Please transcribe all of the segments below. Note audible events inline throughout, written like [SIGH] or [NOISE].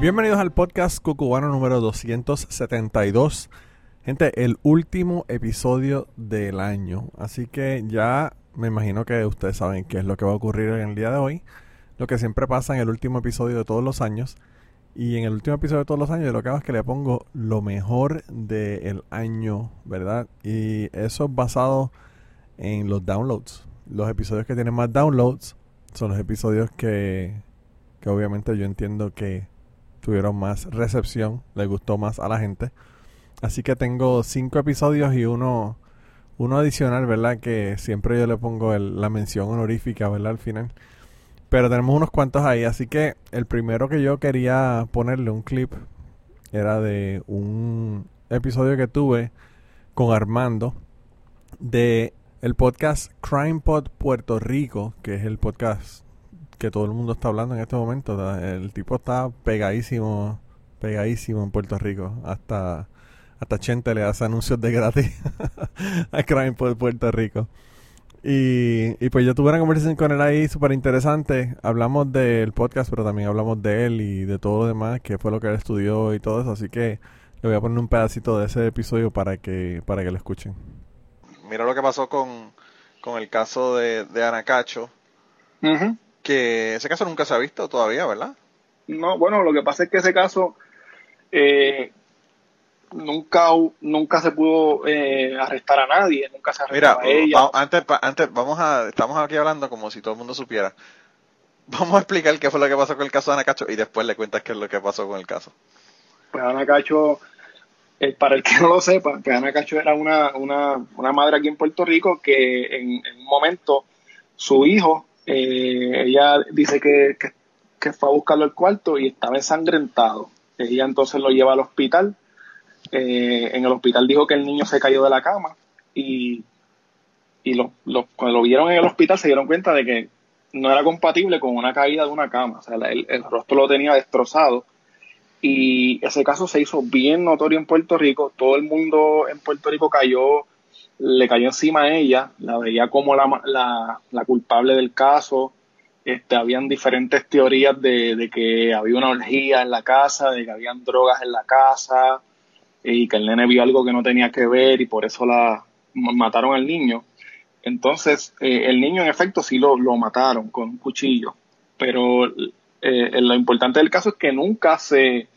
Bienvenidos al podcast Cucubano número 272. Gente, el último episodio del año. Así que ya me imagino que ustedes saben qué es lo que va a ocurrir en el día de hoy. Lo que siempre pasa en el último episodio de todos los años. Y en el último episodio de todos los años lo que hago es que le pongo lo mejor del año, ¿verdad? Y eso es basado en los downloads. Los episodios que tienen más downloads son los episodios que, que obviamente yo entiendo que tuvieron más recepción, le gustó más a la gente. Así que tengo cinco episodios y uno, uno adicional, ¿verdad? Que siempre yo le pongo la mención honorífica, ¿verdad? Al final. Pero tenemos unos cuantos ahí. Así que el primero que yo quería ponerle un clip era de un episodio que tuve con Armando de el podcast Crime Pod Puerto Rico, que es el podcast que todo el mundo está hablando en este momento. El tipo está pegadísimo, pegadísimo en Puerto Rico. Hasta, hasta Chente le hace anuncios de gratis [LAUGHS] a Crime por Puerto Rico. Y, y, pues yo tuve una conversación con él ahí súper interesante. Hablamos del podcast, pero también hablamos de él y de todo lo demás, que fue lo que él estudió y todo eso. Así que le voy a poner un pedacito de ese episodio para que, para que lo escuchen. Mira lo que pasó con, con el caso de, de Anacacho que ese caso nunca se ha visto todavía, ¿verdad? No, bueno, lo que pasa es que ese caso eh, nunca nunca se pudo eh, arrestar a nadie, nunca se arrestó a ella. antes, antes, vamos a, estamos aquí hablando como si todo el mundo supiera. [LAUGHS] Vamos a explicar qué fue lo que pasó con el caso de Ana Cacho y después le cuentas qué es lo que pasó con el caso. Pues Ana Cacho, eh, para el que no lo sepa, pues Ana Cacho era una, una, una madre aquí en Puerto Rico que en, en un momento su hijo eh, ella dice que, que, fue a buscarlo al cuarto y estaba ensangrentado. Ella entonces lo lleva al hospital. Eh, en el hospital dijo que el niño se cayó de la cama y, y lo, cuando lo vieron en el hospital se dieron cuenta de que no era compatible con una caída de una cama. O sea, el, el rostro lo tenía destrozado. Y ese caso se hizo bien notorio en Puerto Rico. Todo el mundo en Puerto Rico cayó le cayó encima a ella, la veía como la, la, culpable del caso. Este, habían diferentes teorías de, que había una orgía en la casa, de que habían drogas en la casa y que el nene vio algo que no tenía que ver y por eso la mataron al niño. Entonces, eh, el niño en efecto sí lo, lo mataron con un cuchillo, pero eh, lo importante del caso es que nunca se,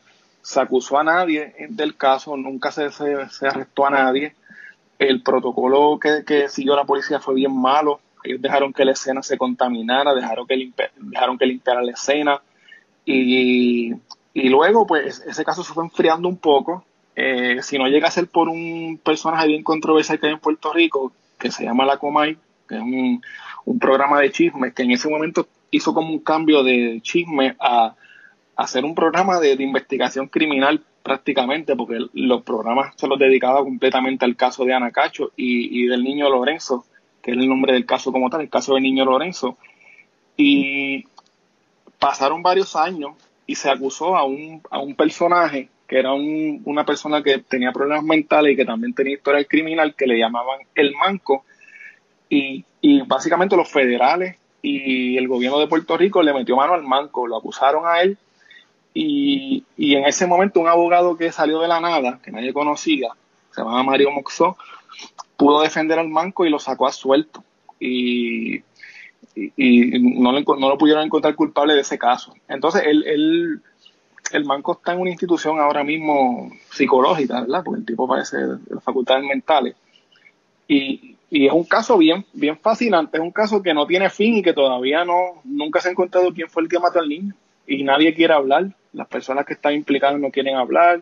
se acusó a nadie del caso, nunca se, se arrestó a nadie el protocolo que, siguió la policía fue bien malo. Ellos dejaron que la escena se contaminara, dejaron que, dejaron que limpiara la escena. Y, luego, pues, ese caso se fue enfriando un poco. Eh, si no llega a ser por un personaje bien controversial que hay en Puerto Rico, que se llama La Comay, que es un, programa de chismes, que en ese momento hizo como un cambio de chisme a, hacer un programa de investigación criminal prácticamente, porque los programas se los dedicaba completamente al caso de Ana Cacho y, del niño Lorenzo, que es el nombre del caso como tal, el caso del niño Lorenzo. Y pasaron varios años y se acusó a un, a un personaje que era una persona que tenía problemas mentales y que también tenía historia criminal, que le llamaban el Manco. Y, y básicamente los federales y el gobierno de Puerto Rico le metió mano al Manco, lo acusaron a él y, y, en ese momento un abogado que salió de la nada, que nadie conocía, se llamaba Mario Moxó, pudo defender al manco y lo sacó a suelto. Y, y, no, lo, no, lo, pudieron encontrar culpable de ese caso. Entonces, él, el manco está en una institución ahora mismo psicológica, ¿verdad? Porque el tipo parece de las facultades mentales. Y, y es un caso bien, bien fascinante, es un caso que no tiene fin y que todavía no, nunca se ha encontrado quién fue el que mató al niño. Y nadie quiere hablar las personas que están implicadas no quieren hablar.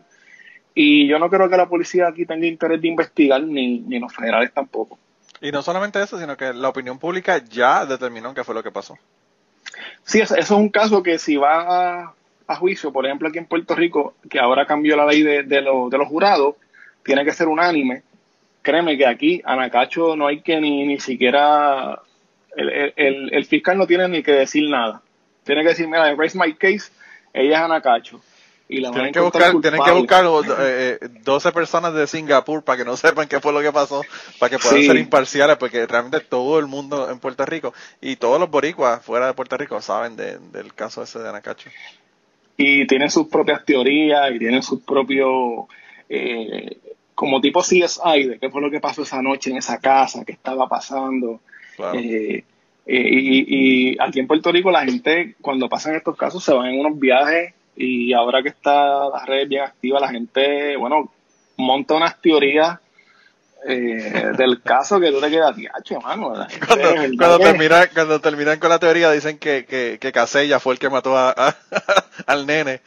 Y yo no creo que la policía aquí tenga interés de investigar, ni, ni los federales tampoco. Y no solamente eso, sino que la opinión pública ya determinó qué fue lo que pasó. Sí, eso, es un caso que si va a, a juicio, por ejemplo aquí en Puerto Rico, que ahora cambió la ley de, de, de los jurados, tiene que ser unánime. Créeme que aquí, Anacacho, no hay que ni, ni siquiera, el, el, el fiscal no tiene ni que decir nada. Tiene que decir, mira, raise my case, ella es Anacacho tienen, que buscar, tienen que buscar eh, 12 eh, personas de Singapur para que no [LAUGHS] sepan qué fue lo que pasó, para que puedan ser imparciales, porque realmente todo el mundo en Puerto Rico y todos los boricuas fuera de Puerto Rico saben del caso ese de Anacacho. Y tienen sus propias teorías y tienen sus propios, eh, como tipo CSI, de qué fue lo que pasó esa noche en esa casa, qué estaba pasando. Eh, y, y aquí en Puerto Rico la gente, cuando pasan estos casos, se van en unos viajes y ahora que está la red bien activa, la gente, bueno, monta unas teorías eh, del caso que tú te quedas, tiacho, mano. Cuando, cuando, terminan, cuando terminan con la teoría dicen que, que, que Casella fue el que mató a, [LAUGHS] al nene.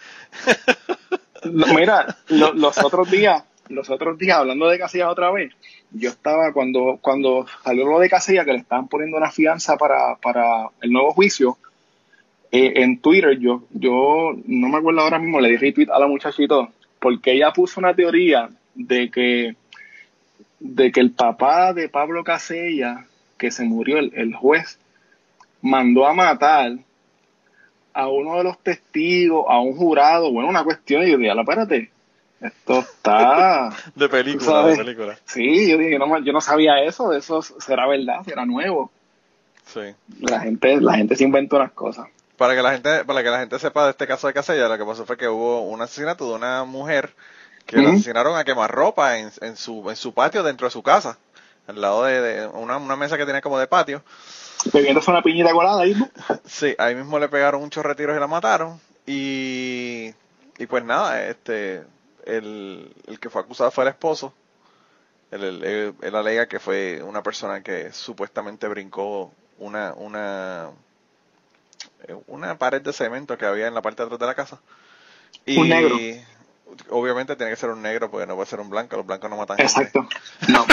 mira, los otros días, los otros días, hablando de Casella otra vez, yo estaba cuando, cuando salió lo de Casella, que le estaban poniendo una fianza para, para el nuevo juicio, eh, en Twitter, yo, yo no me acuerdo ahora mismo, le di retweet a la muchachita porque ella puso una teoría de que, de que el papá de Pablo Casella, que se murió, el, juez, mandó a matar a uno de los testigos, a un jurado, bueno, una cuestión, y yo dije, espérate, esto está... de película, de película. Sí, yo dije, no, yo no sabía eso, eso será verdad, será nuevo. Sí. La gente, la gente se inventó las cosas para que la gente para que la gente sepa de este caso de Casella, lo que pasó fue que hubo un asesinato de una mujer que la asesinaron a quemar ropa en, en, su en su patio dentro de su casa, al lado de, una, una, mesa que tenía como de patio. Bebiéndose una piñita colada ahí mismo. Sí, ahí mismo le pegaron un chorretiros y la mataron. Y, y pues nada, este el, el que fue acusado fue el esposo. Él, él alega que fue una persona que supuestamente brincó una, una una pared de cemento que había en la parte de atrás de la casa. Y un negro. Obviamente tiene que ser un negro porque no puede ser un blanco, los blancos no matan Exacto. No.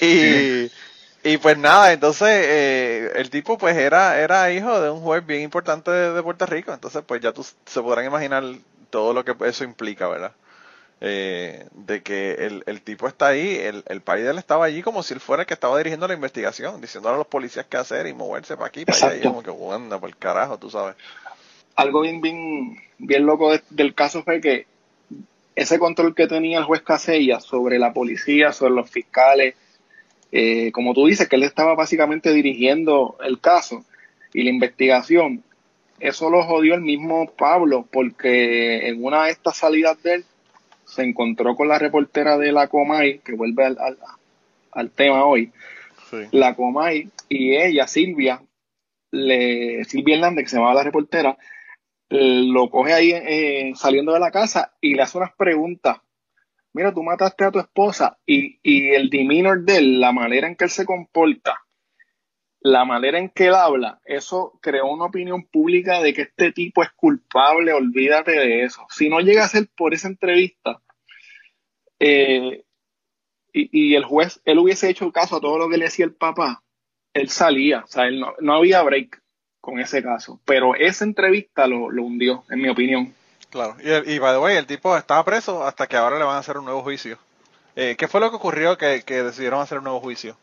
[LAUGHS] y, y pues nada, entonces eh, el tipo pues era, era hijo de un juez bien importante de, Puerto Rico, entonces pues ya tú, se podrán imaginar todo lo que eso implica, ¿verdad? Eh, de que el, el, tipo está ahí, el, el país de él estaba allí como si él fuera el que estaba dirigiendo la investigación, diciéndole a los policías qué hacer y moverse para aquí, para allá, y como que anda por el carajo, tú sabes. Algo bien, bien, bien loco del caso fue que ese control que tenía el juez Casella sobre la policía, sobre los fiscales, eh, como tú dices, que él estaba básicamente dirigiendo el caso y la investigación, eso lo jodió el mismo Pablo, porque en una de estas salidas de él, se encontró con la reportera de la Comay, que vuelve al, al, tema hoy, la Comay, y ella, Silvia, le, Silvia Hernández, que se llamaba la reportera, lo coge ahí eh, saliendo de la casa y le hace unas preguntas. Mira, tú mataste a tu esposa y, y el demeanor de él, la manera en que él se comporta, la manera en que él habla, eso creó una opinión pública de que este tipo es culpable, olvídate de eso. Si no llega a ser por esa entrevista, eh, y, el juez, él hubiese hecho caso a todo lo que le decía el papá, él salía, o sea, él no, había break con ese caso, pero esa entrevista lo, hundió, en mi opinión. Claro, y, y by the way, el tipo estaba preso hasta que ahora le van a hacer un nuevo juicio. Eh, ¿Qué fue lo que ocurrió que, que decidieron hacer un nuevo juicio?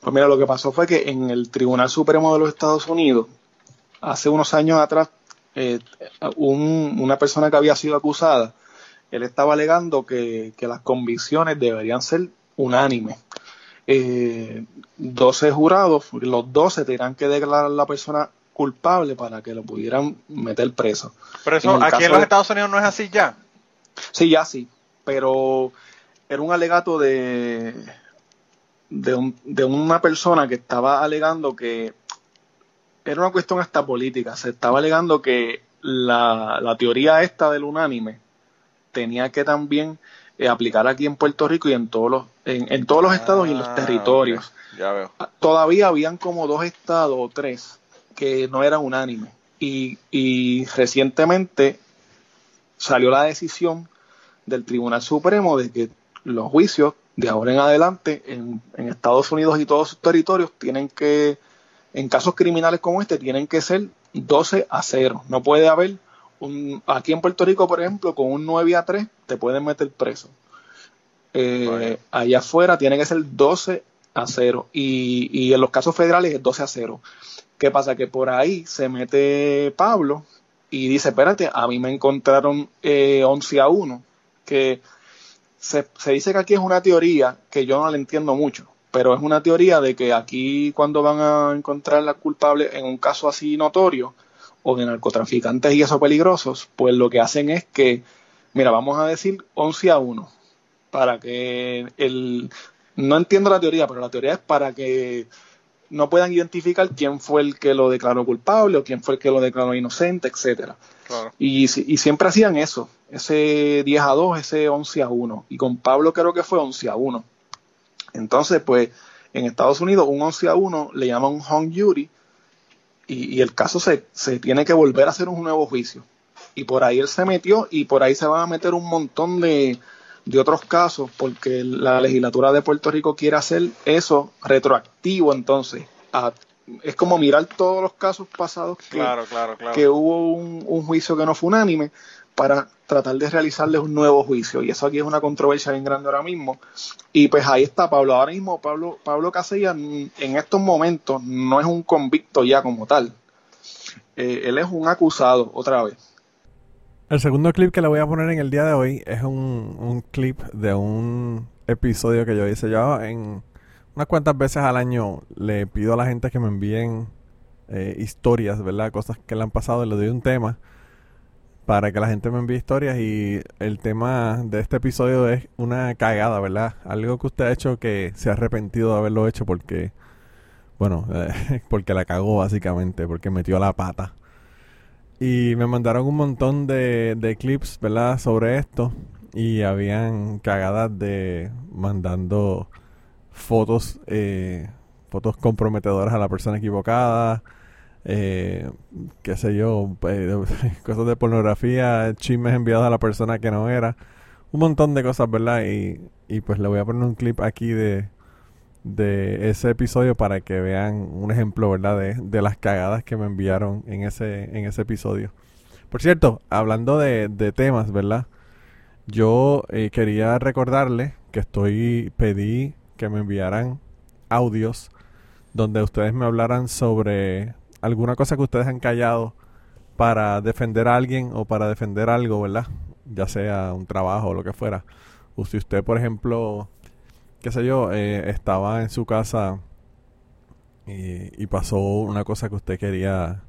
Pues mira, lo que pasó fue que en el Tribunal Supremo de los Estados Unidos, hace unos años atrás, eh, una persona que había sido acusada, él estaba alegando que, las convicciones deberían ser unánimes. Eh, 12 jurados, los 12 tendrán que declarar a la persona culpable para que lo pudieran meter preso. Pero eso aquí en los Estados Unidos no es así ya. Sí, ya sí, pero era un alegato de, de, un, de una persona que estaba alegando que era una cuestión hasta política, se estaba alegando que la, la teoría esta del unánime tenía que también eh, aplicar aquí en Puerto Rico y en todos los, en, todos los estados y en los ah, territorios. Ya veo. Ah, todavía habían como dos estados o tres que no eran unánime. Y, y recientemente salió la decisión del Tribunal Supremo de que los juicios de ahora en adelante en, Estados Unidos y todos sus territorios tienen que, en casos criminales como este, tienen que ser 12 a 0. No puede haber un, aquí en Puerto Rico, por ejemplo, con un 9 a 3 te pueden meter preso. Eh, allá afuera tiene que ser 12 a 0 y, y en los casos federales es 12 a 0. ¿Qué pasa? Que por ahí se mete Pablo y dice, espérate, a mí me encontraron eh, 11 a 1, que se, se, dice que aquí es una teoría que yo no la entiendo mucho, pero es una teoría de que aquí cuando van a encontrar la culpable en un caso así notorio o de narcotraficantes y eso peligrosos, pues lo que hacen es que, mira, vamos a decir 11 a 1, para que el... No entiendo la teoría, pero la teoría es para que no puedan identificar quién fue el que lo declaró culpable o quién fue el que lo declaró inocente, etcétera. Claro. Y, y, siempre hacían eso, ese 10 a 2, ese 11 a 1. Y con Pablo creo que fue 11 a 1. Entonces, pues, en Estados Unidos un 11 a 1 le llaman hung jury y, y el caso se, se, tiene que volver a hacer un nuevo juicio. Y por ahí él se metió y por ahí se van a meter un montón de, de otros casos porque la legislatura de Puerto Rico quiere hacer eso retroactivo entonces. A, es como mirar todos los casos pasados que, claro, claro, claro. que hubo un, un juicio que no fue unánime para tratar de realizarles un nuevo juicio. Y eso aquí es una controversia bien grande ahora mismo. Y pues ahí está Pablo. Ahora mismo Pablo, Pablo Casella en estos momentos no es un convicto ya como tal. Eh, él es un acusado otra vez. El segundo clip que le voy a poner en el día de hoy es un, un clip de un episodio que yo hice yo en unas cuantas veces al año le pido a la gente que me envíen eh, historias, ¿verdad? Cosas que le han pasado, le doy un tema para que la gente me envíe historias y el tema de este episodio es una cagada, ¿verdad? Algo que usted ha hecho que se ha arrepentido de haberlo hecho porque, bueno, [LAUGHS] porque la cagó básicamente, porque metió la pata. Y me mandaron un montón de, de clips, ¿verdad? Sobre esto. Y habían cagadas de mandando fotos, eh, fotos comprometedoras a la persona equivocada. Eh, qué sé yo, eh, [LAUGHS] cosas de pornografía, chismes enviados a la persona que no era. Un montón de cosas, ¿verdad? Y, y pues le voy a poner un clip aquí de, de ese episodio para que vean un ejemplo, ¿verdad? De, de, las cagadas que me enviaron en ese, en ese episodio. Por cierto, hablando de, de temas, ¿verdad? Yo eh, quería recordarle que estoy, pedí que me enviaran audios donde ustedes me hablaran sobre alguna cosa que ustedes han callado para defender a alguien o para defender algo, ¿verdad? Ya sea un trabajo o lo que fuera. O si usted, por ejemplo, qué sé yo, eh, estaba en su casa y, pasó una cosa que usted quería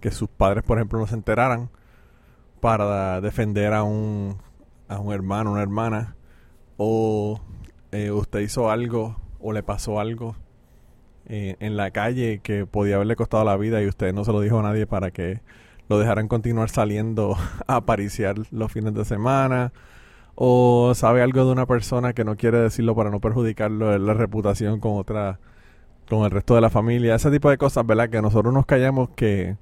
que sus padres, por ejemplo, no se enteraran para defender a un, a un hermano, una hermana, o eh, usted hizo algo o le pasó algo eh, en la calle que podía haberle costado la vida y usted no se lo dijo a nadie para que lo dejaran continuar saliendo [LAUGHS] a apariciar los fines de semana o sabe algo de una persona que no quiere decirlo para no perjudicarlo la reputación con otra con el resto de la familia ese tipo de cosas verdad que nosotros nos callamos que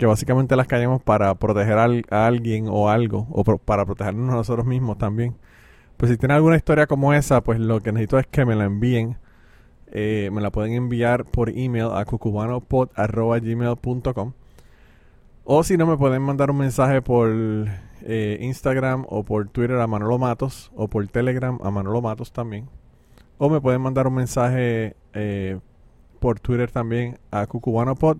que básicamente las callamos para proteger al, a alguien o algo o para protegernos nosotros mismos también. Pues si tiene alguna historia como esa pues lo que necesito es que me la envíen eh, me la pueden enviar por email a cucubanopod.gmail.com o si no me pueden mandar un mensaje por eh, Instagram o por Twitter a Manolo Matos o por Telegram a Manolo Matos también. O me pueden mandar un mensaje eh, por Twitter también a CucubanoPod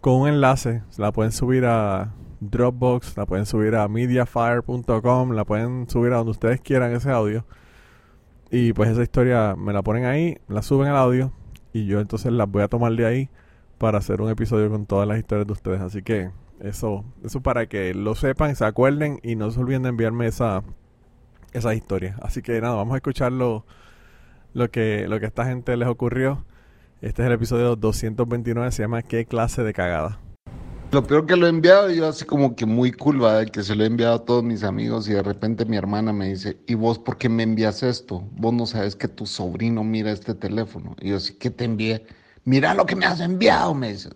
con un enlace. La pueden subir a Dropbox, la pueden subir a mediafire.com, la pueden subir a donde ustedes quieran ese audio. Y pues esa historia me la ponen ahí, la suben al audio y yo entonces las voy a tomar de ahí para hacer un episodio con todas las historias de ustedes. Así que eso, eso para que lo sepan, se acuerden y no se olviden de enviarme esa, esa historia. Así que nada, vamos a escuchar lo, lo, que, lo que a esta gente les ocurrió. Este es el episodio 229, se llama ¿Qué clase de cagada? Lo peor que lo he enviado, yo así como que muy cool, ¿verdad? Que se lo he enviado a todos mis amigos y de repente mi hermana me dice, ¿y vos por qué me envías esto? Vos no sabes que tu sobrino mira este teléfono. Y yo así, ¿qué te envié? Mira lo que me has enviado, me dice.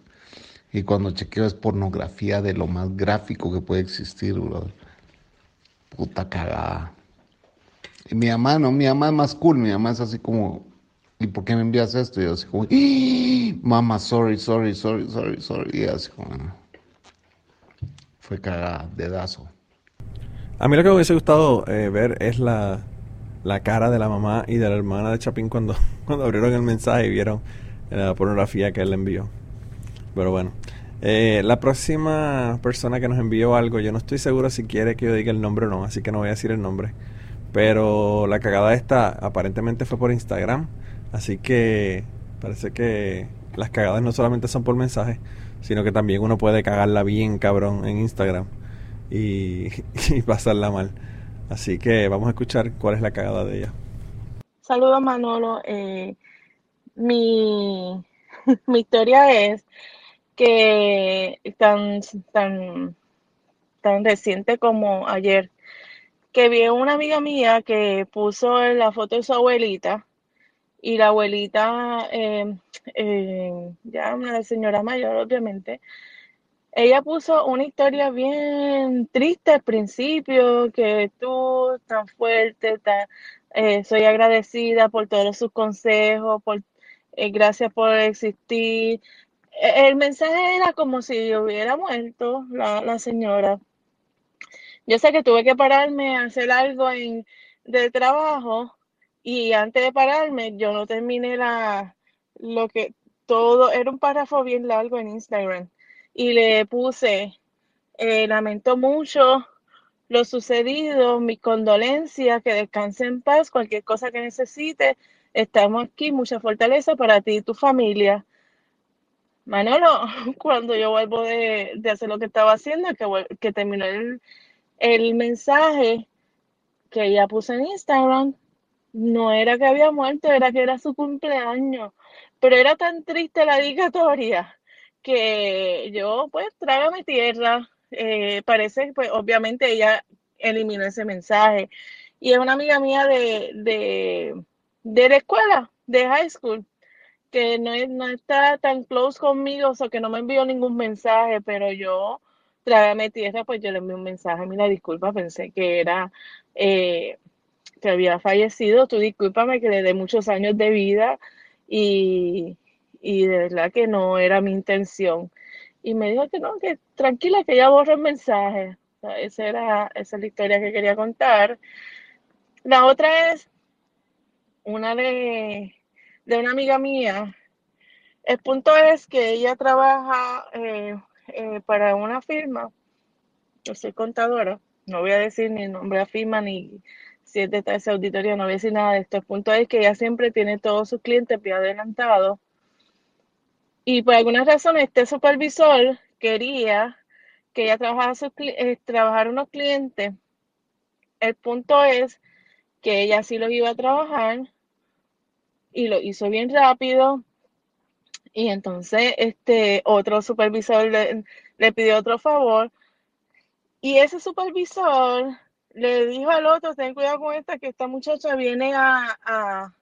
Y cuando chequeo es pornografía de lo más gráfico que puede existir, bro. Puta cagada. Y mi mamá, no, mi mamá es más cool, mi mamá es así como, ¿y por qué me envías esto? Y yo así como, ¡Ah! mamá, sorry, sorry, sorry, sorry, sorry. Y así como, fue cagada, dedazo. A mí lo que me hubiese gustado eh, ver es la, la cara de la mamá y de la hermana de Chapín cuando, [LAUGHS] cuando abrieron el mensaje y vieron la pornografía que él le envió. Pero bueno. Eh, la próxima persona que nos envió algo, yo no estoy seguro si quiere que yo diga el nombre o no, así que no voy a decir el nombre. Pero la cagada esta aparentemente fue por Instagram, así que parece que las cagadas no solamente son por mensaje, sino que también uno puede cagarla bien cabrón en Instagram y, [LAUGHS] pasarla mal. Así que vamos a escuchar cuál es la cagada de ella. Saludos Manolo. Eh, mi, [LAUGHS] mi historia es que tan, tan, tan reciente como ayer, que vi una amiga mía que puso la foto de su abuelita y la abuelita, eh, eh, ya una señora mayor obviamente, ella puso una historia bien triste al principio, que tú tan fuerte, tan, eh, soy agradecida por todos sus consejos, por gracias por existir, el mensaje era como si hubiera muerto la, señora. Yo sé que tuve que pararme a hacer algo en, de trabajo y antes de pararme yo no terminé la, lo que todo, era un párrafo bien largo en Instagram y le puse, eh, lamento mucho lo sucedido, mi condolencia, que descanse en paz, cualquier cosa que necesite, estamos aquí, mucha fortaleza para ti y tu familia. Manolo, [LAUGHS] cuando yo vuelvo de, hacer lo que estaba haciendo, que, que terminó el, el mensaje que ella puso en Instagram, no era que había muerto, era que era su cumpleaños. Pero era tan triste la dedicatoria que yo, pues, mi tierra. Eh, parece, pues, obviamente ella eliminó ese mensaje. Y es una amiga mía de, de, de la escuela, de high school que no, no está tan close conmigo, o que no me envió ningún mensaje, pero yo, trágame tierra, pues yo le envié un mensaje, mira, disculpa, pensé que era, eh, que había fallecido, tú discúlpame que le dé muchos años de vida y, y de verdad que no era mi intención. Y me dijo que no, que tranquila, que ya borre el mensaje. esa, era, esa es la historia que quería contar. La otra es una de de una amiga mía. El punto es que ella trabaja eh, eh, para una firma. Yo soy contadora. No voy a decir ni nombre de firma ni si es de esa auditoría, no voy a decir nada de esto. El punto es que ella siempre tiene todos sus clientes bien adelantados. Y por alguna razón este supervisor quería que ella trabajara, sus, eh, trabajara unos clientes. El punto es que ella sí los iba a trabajar, y lo hizo bien rápido. Y entonces este otro supervisor le, pidió otro favor. Y ese supervisor le dijo al otro, ten cuidado con esta, que esta muchacha viene a,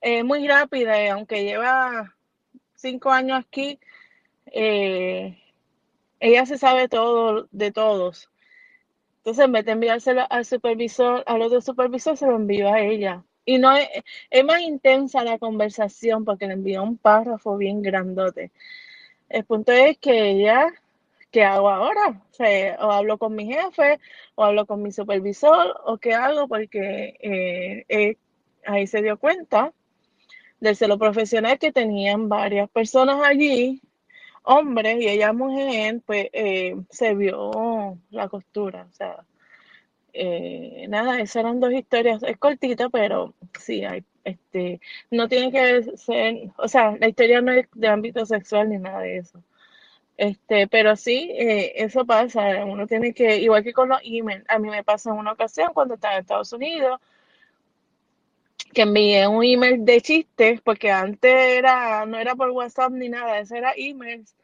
eh, muy rápida, y aunque lleva cinco años aquí, eh, ella se sabe todo de todos. Entonces, en vez de enviárselo al supervisor, al otro supervisor, se lo envió a ella. Y no es, más intensa la conversación porque le envió un párrafo bien grandote. El punto es que ella, ¿qué hago ahora? O, hablo con mi jefe, o hablo con mi supervisor, o qué hago porque eh, eh, ahí se dio cuenta del celo profesional que tenían varias personas allí, hombres y ella mujer, pues eh, se vio la costura. O sea, eh, nada, esas eran dos historias, es cortita, pero sí, hay, este, no tiene que ser, o sea, la historia no es de ámbito sexual ni nada de eso. Este, pero sí, eh, eso pasa, uno tiene que, igual que con los emails, a mí me pasó en una ocasión cuando estaba en Estados Unidos, que envié un email de chistes, porque antes era, no era por WhatsApp ni nada, eso era emails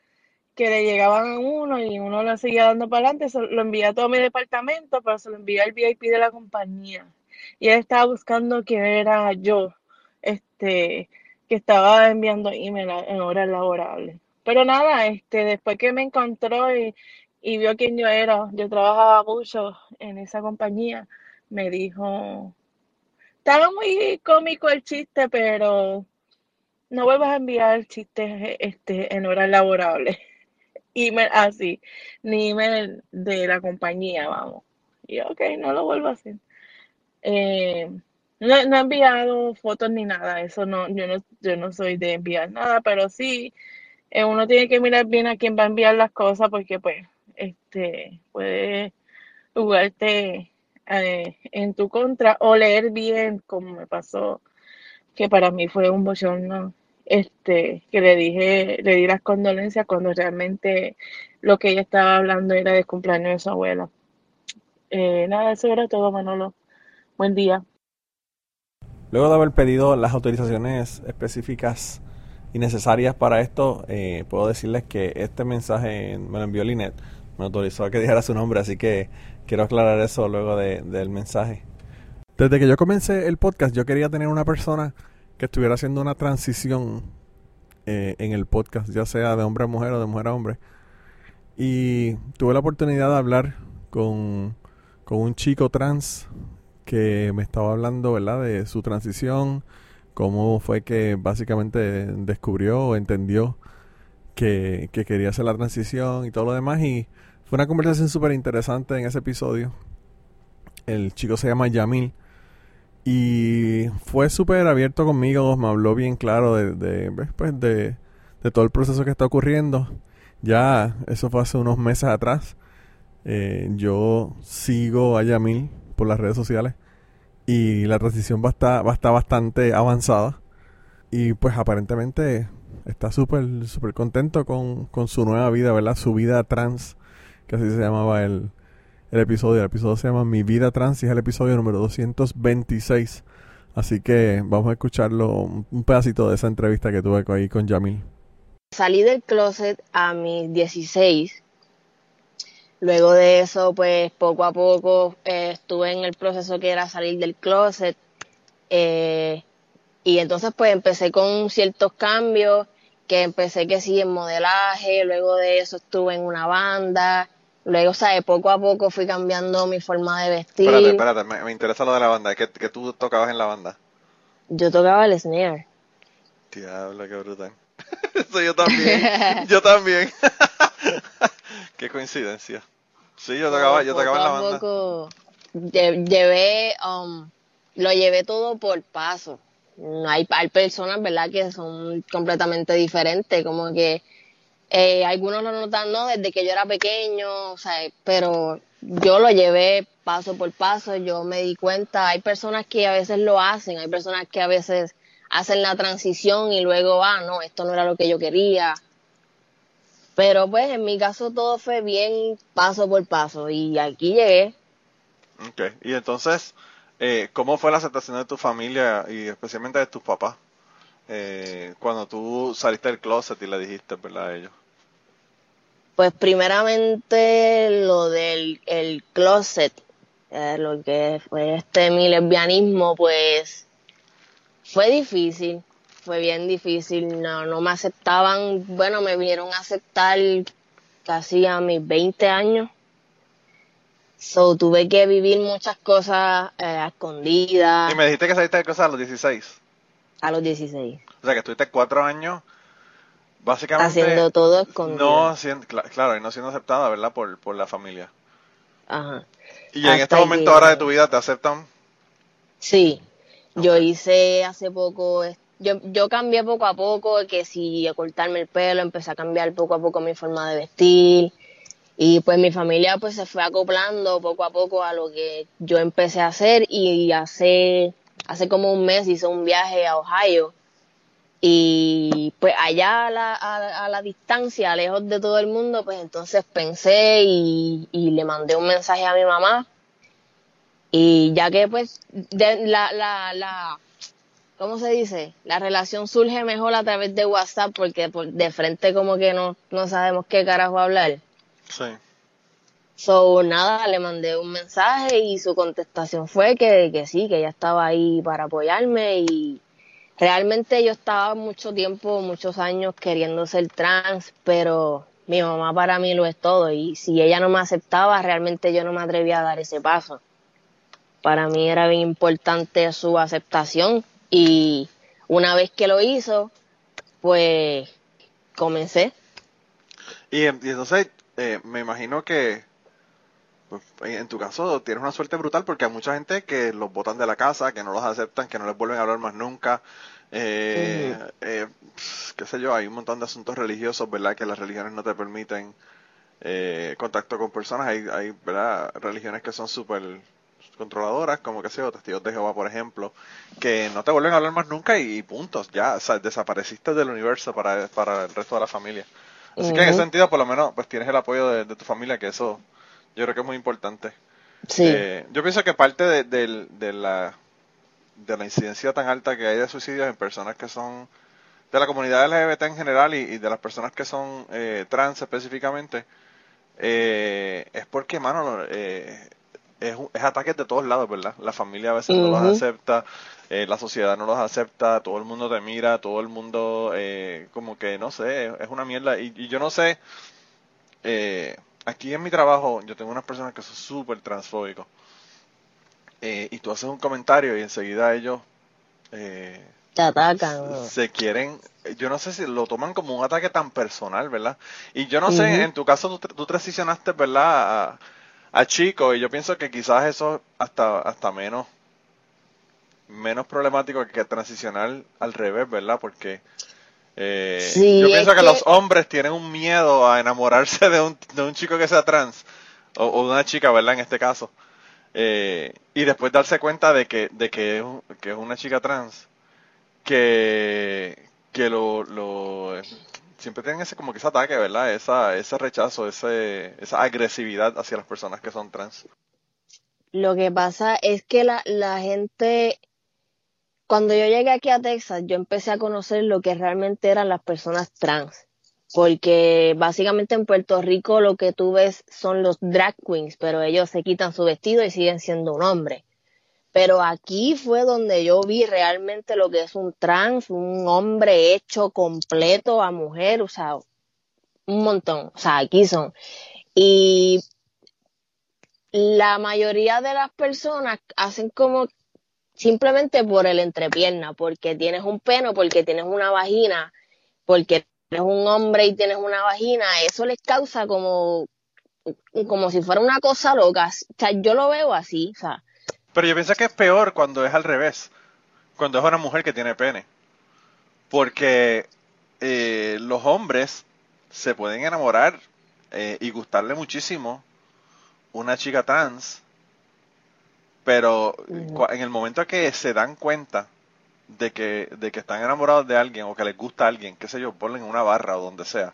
que le llegaban a uno y uno lo seguía dando para adelante, lo envía a todo mi departamento, pero se lo envía al VIP de la compañía. Y él estaba buscando quién era yo, este, que estaba enviando email en horas laborables. Pero nada, este, después que me encontró y, y vio quién yo era, yo trabajaba mucho en esa compañía, me dijo, estaba muy cómico el chiste, pero no vuelvas a enviar chistes este, en horas laborables. Email así, ni email de la compañía, vamos. Y yo, ok, no lo vuelvo a hacer. Eh, no, no he enviado fotos ni nada, eso no, yo no, yo no soy de enviar nada, pero sí, eh, uno tiene que mirar bien a quién va a enviar las cosas porque pues, este, puede jugarte eh, en tu contra o leer bien, como me pasó, que para mí fue un bochorno, este, que le dije, le di las condolencias cuando realmente lo que ella estaba hablando era de cumpleaños de su abuela. Eh, nada, eso era todo, Manolo. Buen día. Luego de haber pedido las autorizaciones específicas y necesarias para esto, eh, puedo decirles que este mensaje me lo envió Linet, me autorizó a que dijera su nombre, así que quiero aclarar eso luego de- del mensaje. Desde que yo comencé el podcast, yo quería tener una persona que estuviera haciendo una transición eh, en el podcast, ya sea de hombre a mujer o de mujer a hombre. Y tuve la oportunidad de hablar con, con un chico trans que me estaba hablando, ¿verdad?, de su transición, cómo fue que básicamente descubrió o entendió que, que quería hacer la transición y todo lo demás. Y fue una conversación súper interesante en ese episodio. El chico se llama Yamil. Y fue súper abierto conmigo, me habló bien claro de, de, pues de, de todo el proceso que está ocurriendo. Ya, eso fue hace unos meses atrás. Eh, yo sigo a Yamil por las redes sociales y la transición va a estar, va bastante avanzada. Y pues aparentemente está súper, súper contento con, con su nueva vida, ¿verdad? Su vida trans, que así se llamaba el, el episodio. El episodio se llama Mi vida trans y es el episodio número 226. Así que vamos a escucharlo, un pedacito de esa entrevista que tuve ahí con Yamil. Salí del closet a mis 16. Luego de eso, pues poco a poco eh, estuve en el proceso que era salir del closet. eh, y entonces pues empecé con ciertos cambios, que empecé que sí en modelaje, luego de eso estuve en una banda, luego, ¿sabes? Poco a poco fui cambiando mi forma de vestir. Espérate, espérate, me, me interesa lo de la banda. ¿Qué, qué tú tocabas en la banda? Yo tocaba el snare. Diablo, qué brutal. [LAUGHS] Eso yo también. yo también. [LAUGHS] qué coincidencia. Sí, yo tocaba, yo tocaba en la banda. poco lle- llevé, um, lo llevé todo por paso. No Hay, hay personas, ¿verdad?, que son completamente diferentes, como que eh, algunos lo notan, no, desde que yo era pequeño, o sea, pero yo lo llevé paso por paso, yo me di cuenta, hay personas que a veces lo hacen, hay personas que a veces hacen la transición y luego, ah, no, esto no era lo que yo quería. Pero pues en mi caso todo fue bien paso por paso y aquí llegué. Ok, y entonces, eh, ¿cómo fue la aceptación de tu familia y especialmente de tus papás? Eh, cuando tú saliste del closet y le dijiste, ¿verdad? A ellos. Pues primeramente lo del el closet, eh, lo que fue este mi lesbianismo, pues fue difícil, fue bien difícil, no, no me aceptaban, bueno, me vinieron a aceptar casi a mis 20 años. So tuve que vivir muchas cosas eh, escondidas Y me dijiste que saliste del closet a los 16. a los 16, O sea, que estuviste cuatro años, básicamente... haciendo todo escondido. No siendo, cla- claro, y no siendo aceptada, ¿verdad? Por, por la familia. Ajá. Y en este momento ahora de tu vida te aceptan. Sí, yo hice hace poco, yo, yo cambié poco a poco, que si a cortarme el pelo, empecé a cambiar poco a poco mi forma de vestir y pues mi familia pues se fue acoplando poco a poco a lo que yo empecé a hacer y hace, hace como un mes hice un viaje a Ohio y pues allá a la, a, a la distancia, lejos de todo el mundo, pues entonces pensé y, y le mandé un mensaje a mi mamá y ya que pues de, la, la, la, ¿cómo se dice? La relación surge mejor a través de WhatsApp porque por, de frente como que no, no sabemos qué carajo hablar. Sí. So, nada, le mandé un mensaje y su contestación fue que, que sí, que ella estaba ahí para apoyarme y realmente yo estaba mucho tiempo, muchos años queriendo ser trans, pero mi mamá para mí lo es todo y si ella no me aceptaba, realmente yo no me atrevía a dar ese paso. Para mí era bien importante su aceptación y una vez que lo hizo, pues comencé. Y, en- y entonces, eh, me imagino que, pues, en tu caso, tienes una suerte brutal porque hay mucha gente que los botan de la casa, que no los aceptan, que no les vuelven a hablar más nunca. Eh, eh, pf, qué sé yo, hay un montón de asuntos religiosos, ¿verdad? Que las religiones no te permiten eh, contacto con personas. Hay, hay ¿verdad? Religiones que son súper controladoras, como que sé yo, testigos de Jehová, por ejemplo, que no te vuelven a hablar más nunca y, puntos, ya, o sea, desapareciste del universo para, para el resto de la familia. Así que en ese sentido, por lo menos, pues tienes el apoyo de, de tu familia, que eso yo creo que es muy importante. Sí. Eh, yo pienso que parte de, de la, de la incidencia tan alta que hay de suicidios en personas que son de la comunidad LGBT en general y, y de las personas que son eh, trans específicamente, eh, es porque, mano, eh, es, es ataques de todos lados, ¿verdad? La familia a veces no los acepta, eh, la sociedad no los acepta, todo el mundo te mira, todo el mundo, como que, no sé, es una mierda. Y, y yo no sé, eh, aquí en mi trabajo yo tengo unas personas que son súper transfóbicos. Eh, y tú haces un comentario y enseguida ellos eh, Te atacan. se quieren, yo no sé si lo toman como un ataque tan personal, ¿verdad? Y yo no sé, en tu caso tú, tú transicionaste, ¿verdad? A, a chico y yo pienso que quizás eso hasta hasta menos menos problemático que transicionar al revés, ¿verdad? Porque eh, Sí, yo pienso que, que- los hombres tienen un miedo a enamorarse de un, de un chico que sea trans o, o de una chica, ¿verdad? En este caso. Eh, y después darse cuenta de que, de que, es, que es una chica trans que, que lo, lo siempre tienen ese como que ese ataque, ¿verdad? Esa, ese rechazo, ese, esa agresividad hacia las personas que son trans. Lo que pasa es que la, la gente, cuando yo llegué aquí a Texas, yo empecé a conocer lo que realmente eran las personas trans. Porque básicamente en Puerto Rico lo que tú ves son los drag queens, pero ellos se quitan su vestido y siguen siendo un hombre. Pero aquí fue donde yo vi realmente lo que es un trans, un hombre hecho completo a mujer, o sea, un montón. O sea, aquí son. Y la mayoría de las personas hacen como simplemente por el entrepierna, porque tienes un pene, porque tienes una vagina, porque eres un hombre y tienes una vagina, eso les causa como, como si fuera una cosa loca. O sea, yo lo veo así, o sea, Pero yo pienso que es peor cuando es al revés, cuando es una mujer que tiene pene. Porque eh, los hombres se pueden enamorar eh, y gustarle muchísimo una chica trans, pero en el momento que se dan cuenta de que, de que están enamorados de alguien o que les gusta a alguien, qué sé yo, ponle en una barra o donde sea,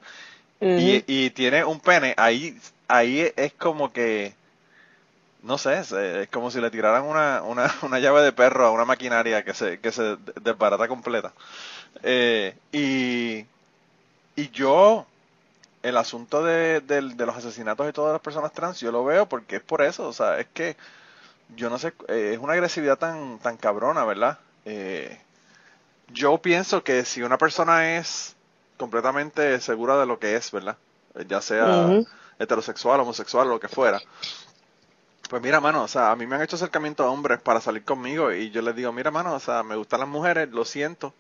y, y tiene un pene, ahí, ahí es como que, no sé, es, es como si le tiraran una, una, [LAUGHS] una llave de perro a una maquinaria que se, que se desbarata completa. Eh, y, y yo, el asunto de, de los asesinatos y todas las personas trans, yo lo veo porque es por eso, o sea, es que yo no sé, eh, es una agresividad tan, tan cabrona, ¿verdad? Eh, yo pienso que si una persona es completamente segura de lo que es, ¿verdad? Eh, Ya sea heterosexual, homosexual, lo que fuera. Pues mira, mano, o sea, a mí me han hecho acercamiento a hombres para salir conmigo y yo les digo, mira, mano, o sea, me gustan las mujeres, lo siento,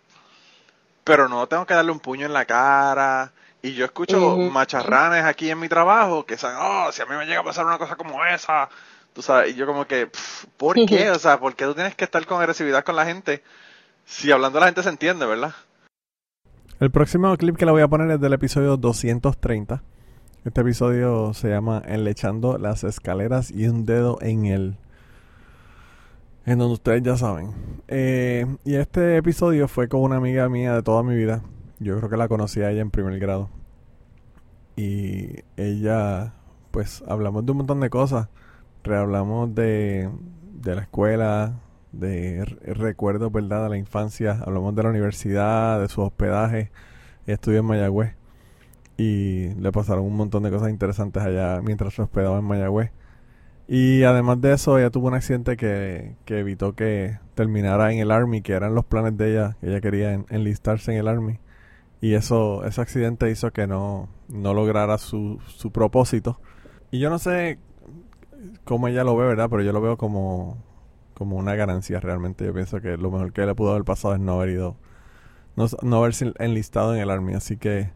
pero no tengo que darle un puño en la cara. Y yo escucho macharranes aquí en mi trabajo que dicen, oh, si a mí me llega a pasar una cosa como esa, tú sabes, y yo como que, ¿por qué? [LAUGHS] O sea, ¿por qué tú tienes que estar con agresividad con la gente? Si hablando la gente se entiende, ¿verdad? El próximo clip que le voy a poner es del episodio 230. Este episodio se llama Enlechando las escaleras y un dedo en él. En donde ustedes ya saben. Eh, y este episodio fue con una amiga mía de toda mi vida. Yo creo que la conocí a ella en primer grado. Y ella, pues hablamos de un montón de cosas. Rehablamos de, de la escuela, de re- recuerdos, ¿verdad? De la infancia. Hablamos de la universidad, de su hospedaje. Ella estudió en Mayagüez. Y le pasaron un montón de cosas interesantes allá mientras se hospedaba en Mayagüez. Y además de eso, ella tuvo un accidente que, que evitó que terminara en el Army, que eran los planes de ella, que ella quería en- enlistarse en el Army. Y eso, ese accidente hizo que no, no lograra su, su propósito. Y yo no sé cómo ella lo ve, ¿verdad? Pero yo lo veo como, como una ganancia realmente. Yo pienso que lo mejor que le pudo haber pasado es no haber ido, no, no haberse enlistado en el Army. Así que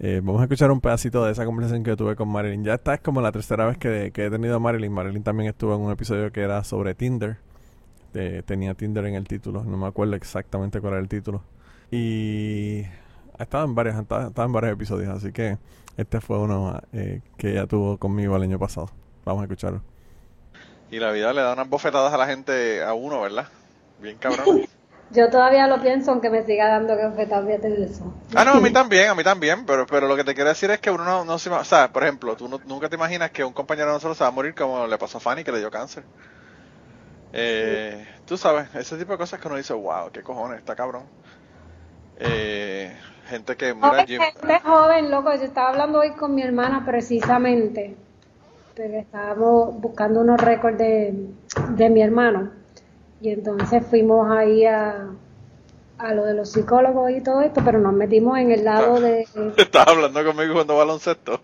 Eh, vamos a escuchar un pedacito de esa conversación que tuve con Marilyn. Ya esta es como la tercera vez que, he tenido a Marilyn. Marilyn también estuvo en un episodio que era sobre Tinder. Tenía Tinder en el título. No me acuerdo exactamente cuál era el título. Y ha estado en varios, ha estado en varios episodios. Así que este fue uno eh, que ella tuvo conmigo el año pasado. Vamos a escucharlo. Y la vida le da unas bofetadas a la gente a uno, ¿verdad? Bien cabrón. [LAUGHS] Yo todavía lo pienso, aunque me siga dando bofetadas de eso. Ah, no, a mí también, a mí también, pero, pero lo que te quiero decir es que uno no, no se... O sea, por ejemplo, tú nunca te imaginas que un compañero de nosotros se va a morir como le pasó a Fanny, que le dio cáncer. Eh, Tú sabes, ese tipo de cosas que uno dice, wow, qué cojones, está cabrón. Eh, gente que mira Jim... Gente joven, loco, yo estaba hablando hoy con mi hermana precisamente pero estábamos buscando unos récords de, de mi hermano. Y entonces fuimos ahí a, a lo de los psicólogos y todo esto, pero nos metimos en el lado de... [LAUGHS] ¿Estás hablando conmigo cuando baloncesto?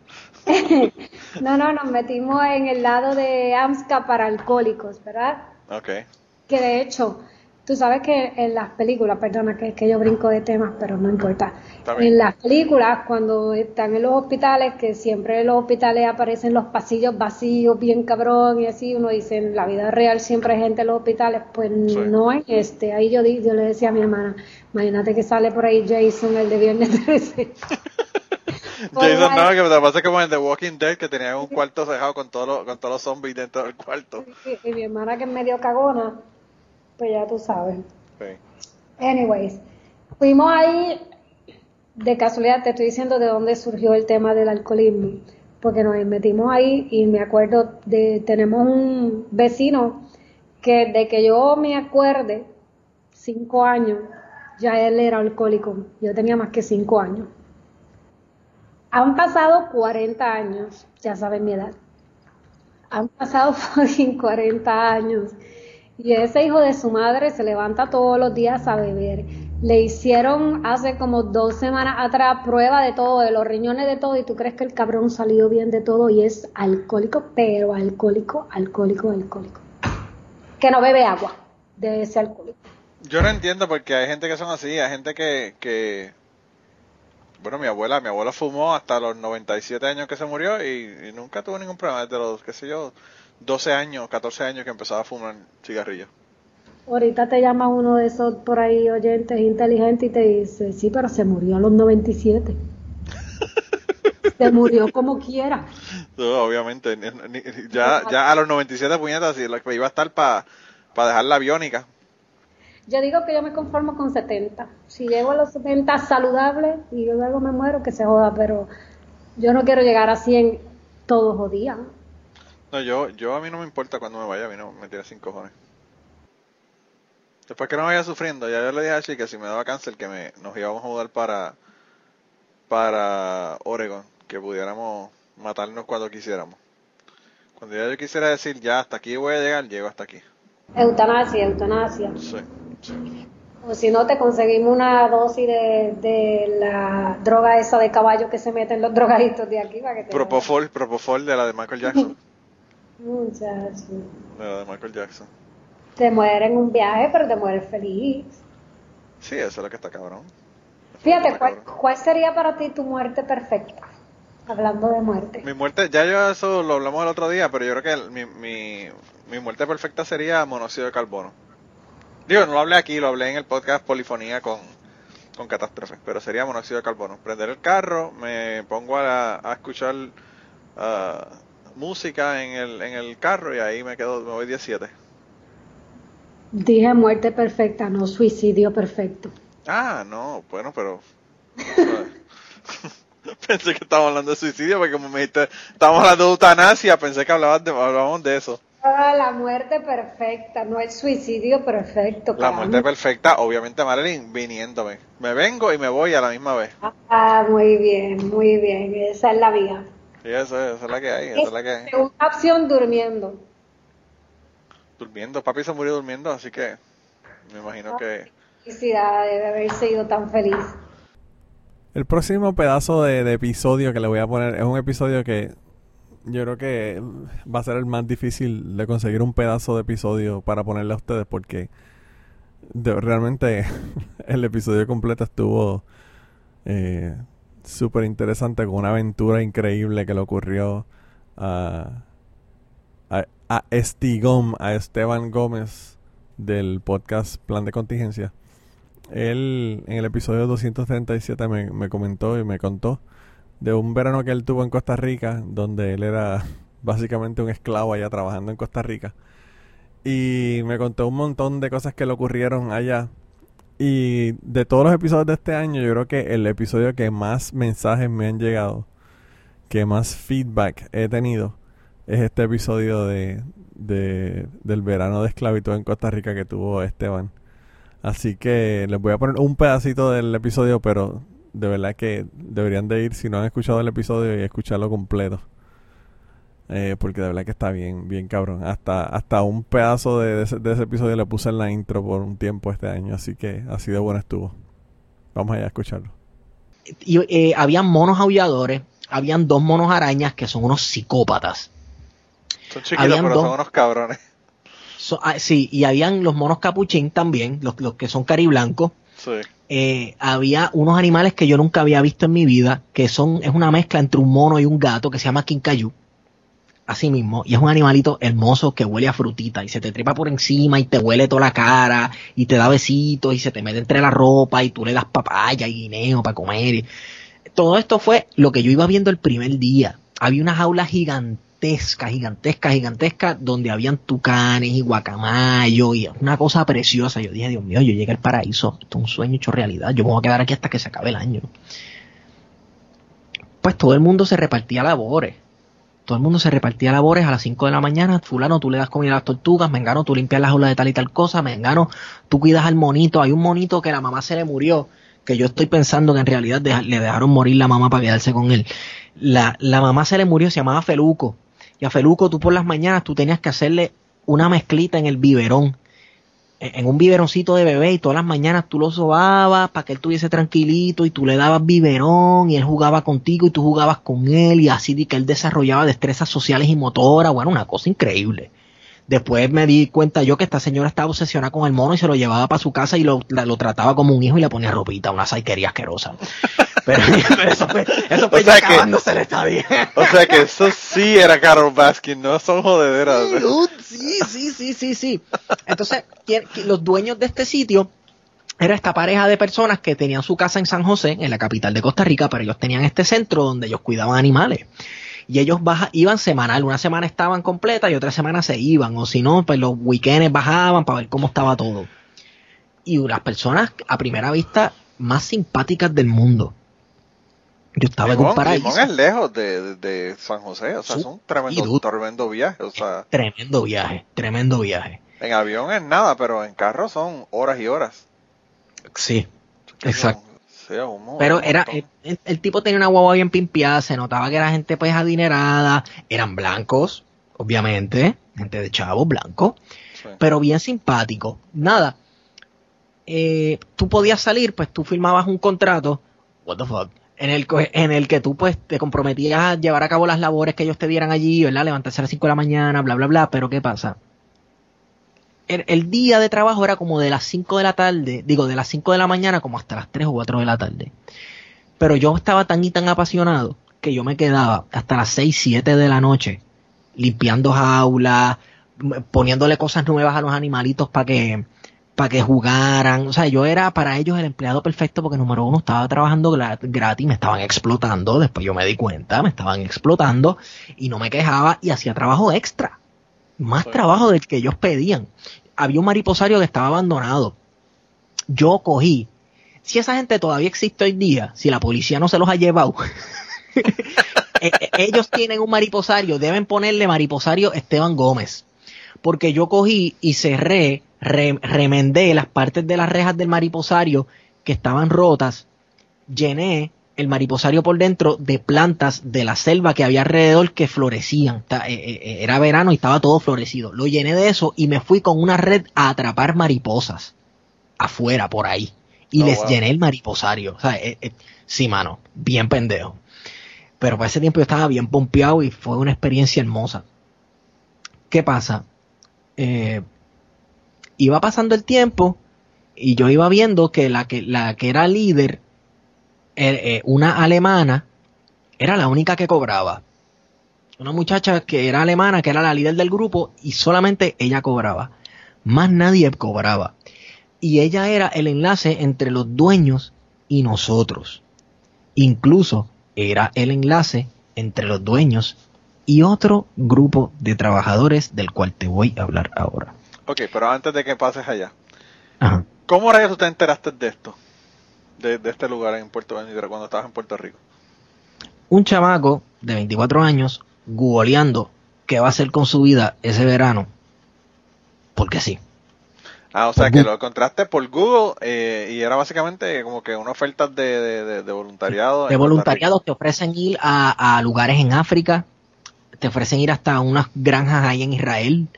[LAUGHS] no, no, nos metimos en el lado de AMSCA para alcohólicos, ¿verdad? Ok. Que de hecho, Tú sabes que en las películas, perdona que, que yo brinco de temas, pero no importa. En las películas, cuando están en los hospitales, que siempre en los hospitales aparecen los pasillos vacíos, bien cabrón, y así, uno dice, en la vida real siempre hay gente en los hospitales, pues no hay este. Ahí yo, yo le decía a mi hermana, imagínate que sale por ahí Jason, el de Viernes [LAUGHS] 13. [LAUGHS] Jason, no, que me pasa como en The Walking Dead, que tenía un cuarto cerrado con, todo con todos los zombies dentro del cuarto. y mi hermana, que es medio cagona, pues ya tú sabes. Anyways, fuimos ahí, de casualidad te estoy diciendo de dónde surgió el tema del alcoholismo, porque nos metimos ahí y me acuerdo de, tenemos un vecino que de que yo me acuerde, cinco años, ya él era alcohólico, yo tenía más que cinco años. Han pasado 40 años, ya saben mi edad. Han pasado [LAUGHS] 40 años y ese hijo de su madre se levanta todos los días a beber. Le hicieron hace como dos semanas atrás prueba de todo, de los riñones de todo, y tú crees que el cabrón salió bien de todo y es alcohólico, pero alcohólico, alcohólico, alcohólico. Que no bebe agua de ese alcohólico. Yo no entiendo porque hay gente que son así, hay gente que, que bueno, mi abuela, mi abuela fumó hasta los 97 años que se murió y, nunca tuvo ningún problema desde los, qué sé yo, 12 años, 14 años que empezaba a fumar cigarrillos. Ahorita te llama uno de esos por ahí oyentes inteligentes y te dice, sí, pero se murió a los 97. [LAUGHS] se murió como quiera. obviamente, ya, ya a los 97 puñetas, lo que iba a estar para dejar la biónica. Yo digo que yo me conformo con 70. Si llego a los 70 saludable y yo luego me muero, que se joda, pero yo no quiero llegar a 100 todos los días. No, yo, yo a mí no me importa cuando me vaya, a mí no me tira sin cojones. Después que no vaya sufriendo, ya yo le dije a Chi que si me daba cáncer que me, nos íbamos a mudar para, para Oregon, que pudiéramos matarnos cuando quisiéramos. Cuando ya yo quisiera decir, ya hasta aquí voy a llegar, llego hasta aquí. Eutanasia, eutanasia. Sí, sí. O si no, te conseguimos una dosis de, de la droga esa de caballo que se meten los [LAUGHS] drogaditos de aquí para que te Propofol, Propofol de la de Michael Jackson. Muchacho. De Michael Jackson. Te mueres en un viaje, pero te mueres feliz. Sí, eso es lo que está cabrón. Fíjate, ¿cuál, sería para ti tu muerte perfecta? Hablando de muerte. Mi muerte, ya yo eso lo hablamos el otro día, pero yo creo que mi, mi, mi muerte perfecta sería monóxido de carbono. Digo, no lo hablé aquí, lo hablé en el podcast Polifonía con, con Catástrofe, pero sería monóxido de carbono. Prender el carro, me pongo a, a escuchar uh, música en el, en el carro y ahí me quedo, me voy 17. Dije muerte perfecta, no suicidio perfecto. Ah, no, bueno, pero... [LAUGHS] pensé que estábamos hablando de suicidio porque como me dijiste, estábamos hablando de eutanasia, pensé que hablabas de, hablábamos de eso. Ah, la muerte perfecta, no el suicidio perfecto. La muerte perfecta, obviamente Marilyn, viniéndome. Me vengo y me voy a la misma vez. Ah, muy bien, muy bien, esa es la vía. Sí, esa, es la que hay, esa es, la que hay. Segunda opción, durmiendo. Durmiendo, papi se murió durmiendo, así que me imagino que... Felicidad de haber sido tan feliz. El próximo pedazo de, de, episodio que le voy a poner es un episodio que yo creo que va a ser el más difícil de conseguir un pedazo de episodio para ponerle a ustedes porque realmente [LAUGHS] el episodio completo estuvo... Eh, súper interesante con una aventura increíble que le ocurrió a, a, a a Esteban Gómez del podcast Plan de Contingencia. Él en el episodio 237 me, me comentó y me contó de un verano que él tuvo en Costa Rica, donde él era [LAUGHS] básicamente un esclavo allá trabajando en Costa Rica. Y me contó un montón de cosas que le ocurrieron allá. Y de todos los episodios de este año, yo creo que el episodio que más mensajes me han llegado, que más feedback he tenido, es este episodio de, de del verano de esclavitud en Costa Rica que tuvo Esteban. Así que les voy a poner un pedacito del episodio, pero de verdad que deberían de ir si no han escuchado el episodio y escucharlo completo. Eh, porque de verdad que está bien, bien cabrón. Hasta, hasta un pedazo de, ese, episodio le puse en la intro por un tiempo este año, así que así de bueno estuvo. Vamos allá a escucharlo. Y, eh, habían monos aulladores, habían dos monos arañas que son unos psicópatas. Son chiquitos, pero son unos cabrones. Ah, sí, y habían los monos capuchín también, los, los que son cariblancos. Sí. Eh, había unos animales que yo nunca había visto en mi vida, que son, es una mezcla entre un mono y un gato que se llama quincayú. Así mismo, y es un animalito hermoso que huele a frutita y se te trepa por encima y te huele toda la cara y te da besitos y se te mete entre la ropa y tú le das papaya y guineo para comer. Todo esto fue lo que yo iba viendo el primer día. Había una jaula gigante gigantesca, gigantesca, gigantesca, donde habían tucanes y guacamayo y una cosa preciosa. Yo dije, Dios mío, yo llegué al paraíso, esto es un sueño hecho realidad, yo me voy a quedar aquí hasta que se acabe el año. Pues todo el mundo se repartía labores. Todo el mundo se repartía labores a las 5 de la mañana. Fulano, tú le das comida a las tortugas. Mengano, tú limpias la jaula de tal y tal cosa. Mengano, tú cuidas al monito. Hay un monito que la mamá se le murió. Que yo estoy pensando que en realidad le dejaron morir la mamá para quedarse con él. La, la mamá se le murió, se llamaba Feluco y a Feluco tú por las mañanas tú tenías que hacerle una mezclita en el biberón, en un biberoncito de bebé y todas las mañanas tú lo sobabas para que él estuviese tranquilito y tú le dabas biberón y él jugaba contigo y tú jugabas con él y así de que él desarrollaba destrezas sociales y motoras, bueno, una cosa increíble. Después me di cuenta yo que esta señora estaba obsesionada con el mono y se lo llevaba para su casa y lo, lo trataba como un hijo y le ponía ropita, una saiquería asquerosa. [LAUGHS] Pero, [LAUGHS] eso fue, eso fue o sea acabándose el estadio. O sea que eso sí era Carol Baskin, no son jodederas. Sí, sí, sí, sí, sí. Entonces, los dueños de este sitio era esta pareja de personas que tenían su casa en San José, en la capital de Costa Rica, pero ellos tenían este centro donde ellos cuidaban animales y ellos baja, iban semanal, una semana estaban completas y otra semana se iban, o si no, pues los weekends bajaban para ver cómo estaba todo. Y las personas a primera vista más simpáticas del mundo. Yo estaba en un paraíso. es lejos de, San José, o sea, es un tremendo, tremendo viaje, o sea. Tremendo viaje, tremendo viaje. En avión es nada, pero en carro son horas y horas. Sí, exacto. Pero era, el, tipo tenía una guagua bien pimpiada, se notaba que era gente pues adinerada, eran blancos, obviamente, gente de chavos blancos, pero bien simpático. Nada, eh, tú podías salir, pues tú firmabas un contrato, what the fuck, en el, en el que tú pues te comprometías a llevar a cabo las labores que ellos te dieran allí, ¿verdad? Levantarse a las 5 de la mañana, bla, bla, bla, pero ¿qué pasa? El, día de trabajo era como de las 5 de la tarde, digo, de las 5 de la mañana como hasta las 3 o 4 de la tarde. Pero yo estaba tan y tan apasionado que yo me quedaba hasta las 6, 7 de la noche limpiando jaulas, poniéndole cosas nuevas a los animalitos para que para que jugaran, o sea, yo era para ellos el empleado perfecto porque número uno estaba trabajando gratis, me estaban explotando, después yo me di cuenta, me estaban explotando y no me quejaba y hacía trabajo extra más trabajo del que ellos pedían. Había un mariposario que estaba abandonado. Yo cogí. Si esa gente todavía existe hoy día, si la policía no se los ha llevado, eh, [LAUGHS] eh, ellos tienen un mariposario, deben ponerle mariposario Esteban Gómez. Porque yo cogí y cerré, remendé las partes de las rejas del mariposario que estaban rotas, llené el mariposario por dentro de plantas de la selva que había alrededor que florecían. Eh, eh, eh, era verano y estaba todo florecido. Lo llené de eso y me fui con una red a atrapar mariposas afuera, por ahí. Y oh, les llené el mariposario. O sea, sí, mano, bien pendejo. Pero para ese tiempo yo estaba bien pompeado y fue una experiencia hermosa. ¿Qué pasa? iba pasando el tiempo y yo iba viendo que la que, la que era líder eh, una alemana era la única que cobraba. Una muchacha que era alemana, que era la líder del grupo, y solamente ella cobraba. Más nadie cobraba. Y ella era el enlace entre los dueños y nosotros. Incluso era el enlace entre los dueños y otro grupo de trabajadores del cual te voy a hablar ahora. Ok, pero antes de que pases allá, ¿cómo rayos tú te enteraste de esto? De, este lugar en Puerto Rico, cuando estabas en Puerto Rico. Un chamaco de 24 años googleando qué va a hacer con su vida ese verano. Porque sí. Ah, o sea que lo encontraste por Google eh, y era básicamente como que una oferta de, de, voluntariado. De voluntariado te ofrecen ir a, lugares en África, te ofrecen ir hasta unas granjas ahí en Israel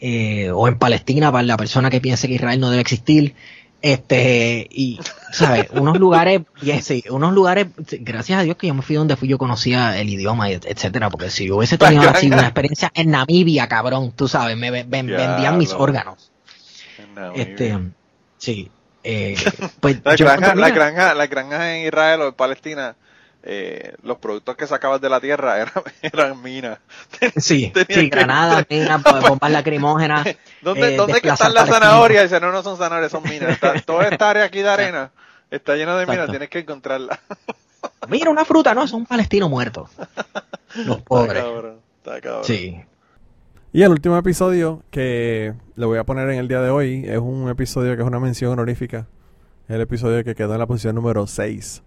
eh, o en Palestina para la persona que piense que Israel no debe existir. Este, y, ¿sabes? unos lugares, sí, unos lugares, gracias a Dios que yo me fui donde fui, yo conocía el idioma, etcétera, porque si yo hubiese tenido así una experiencia en Namibia, cabrón, tú sabes, me vendían mis órganos. Este, sí. Eh, pues la, granja, la, granja, la granja en Israel o en Palestina, eh, los productos que sacabas de la tierra [LAUGHS] eran, eran minas. Sí, [LAUGHS] sí granadas, minas, [LAUGHS] bombas lacrimógenas. ¿Dónde, eh, ¿dónde que están las zanahorias? Dice, no, no son zanahorias, son minas. toda esta área aquí de arena está llena de minas, tienes que encontrarla. [LAUGHS] Mira, una fruta, no, es un palestino muerto. Los pobres. Sí. Y el último episodio que le voy a poner en el día de hoy es un episodio que es una mención honorífica. Es el episodio que quedó en la posición número 6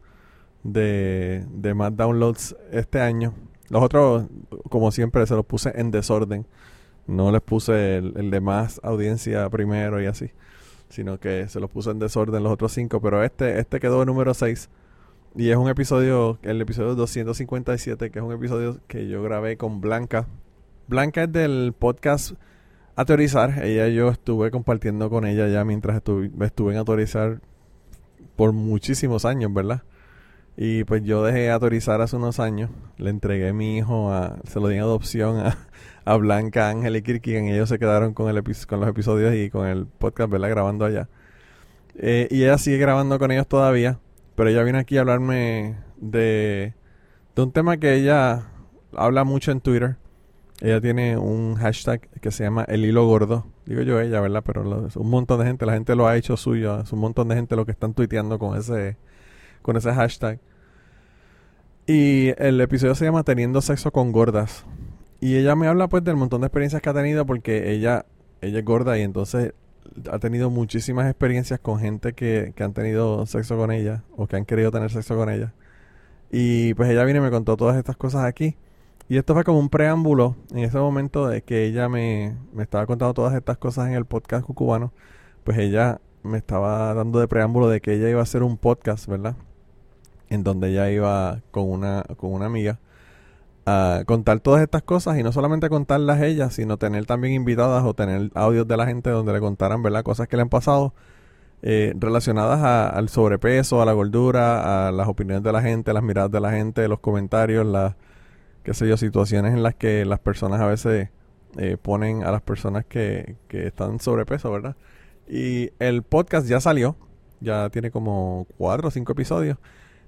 de, de más downloads este año. Los otros, como siempre, se los puse en desorden. No les puse el, de más audiencia primero y así. Sino que se los puse en desorden los otros cinco. Pero este, este quedó en número 6. Y es un episodio, el episodio 257, que es un episodio que yo grabé con Blanca Blanca es del podcast Autorizar. Ella yo estuve compartiendo con ella ya mientras estuve, estuve en Autorizar por muchísimos años, ¿verdad? Y pues yo dejé Autorizar hace unos años. Le entregué a mi hijo, a, se lo di en adopción a, Blanca, Ángel y Kirkigan. Ellos se quedaron con, el con los episodios y con el podcast, ¿verdad? Grabando allá. Eh, y ella sigue grabando con ellos todavía. Pero ella viene aquí a hablarme de, de un tema que ella habla mucho en Twitter ella tiene un hashtag que se llama El Hilo Gordo. Digo yo ella, ¿verdad? Pero un montón de gente, la gente lo ha hecho suyo. Es un montón de gente lo que están tuiteando con ese, con ese hashtag. Y el episodio se llama Teniendo sexo con gordas. Y ella me habla pues del montón de experiencias que ha tenido porque ella, ella es gorda y entonces ha tenido muchísimas experiencias con gente que, que han tenido sexo con ella o que han querido tener sexo con ella. Y pues ella viene y me contó todas estas cosas aquí. Y esto fue como un preámbulo en ese momento de que ella me, estaba contando todas estas cosas en el podcast cucubano. Pues ella me estaba dando de preámbulo de que ella iba a hacer un podcast, ¿verdad? En donde ella iba con una, con una amiga a contar todas estas cosas y no solamente contarlas ella, sino tener también invitadas o tener audios de la gente donde le contaran, ¿verdad? Cosas que le han pasado eh, relacionadas al sobrepeso, a la gordura, a las opiniones de la gente, las miradas de la gente, los comentarios, las qué sé yo, situaciones en las que las personas a veces eh, ponen a las personas que, que están sobrepeso, ¿verdad? Y el podcast ya salió, ya tiene como cuatro o cinco episodios.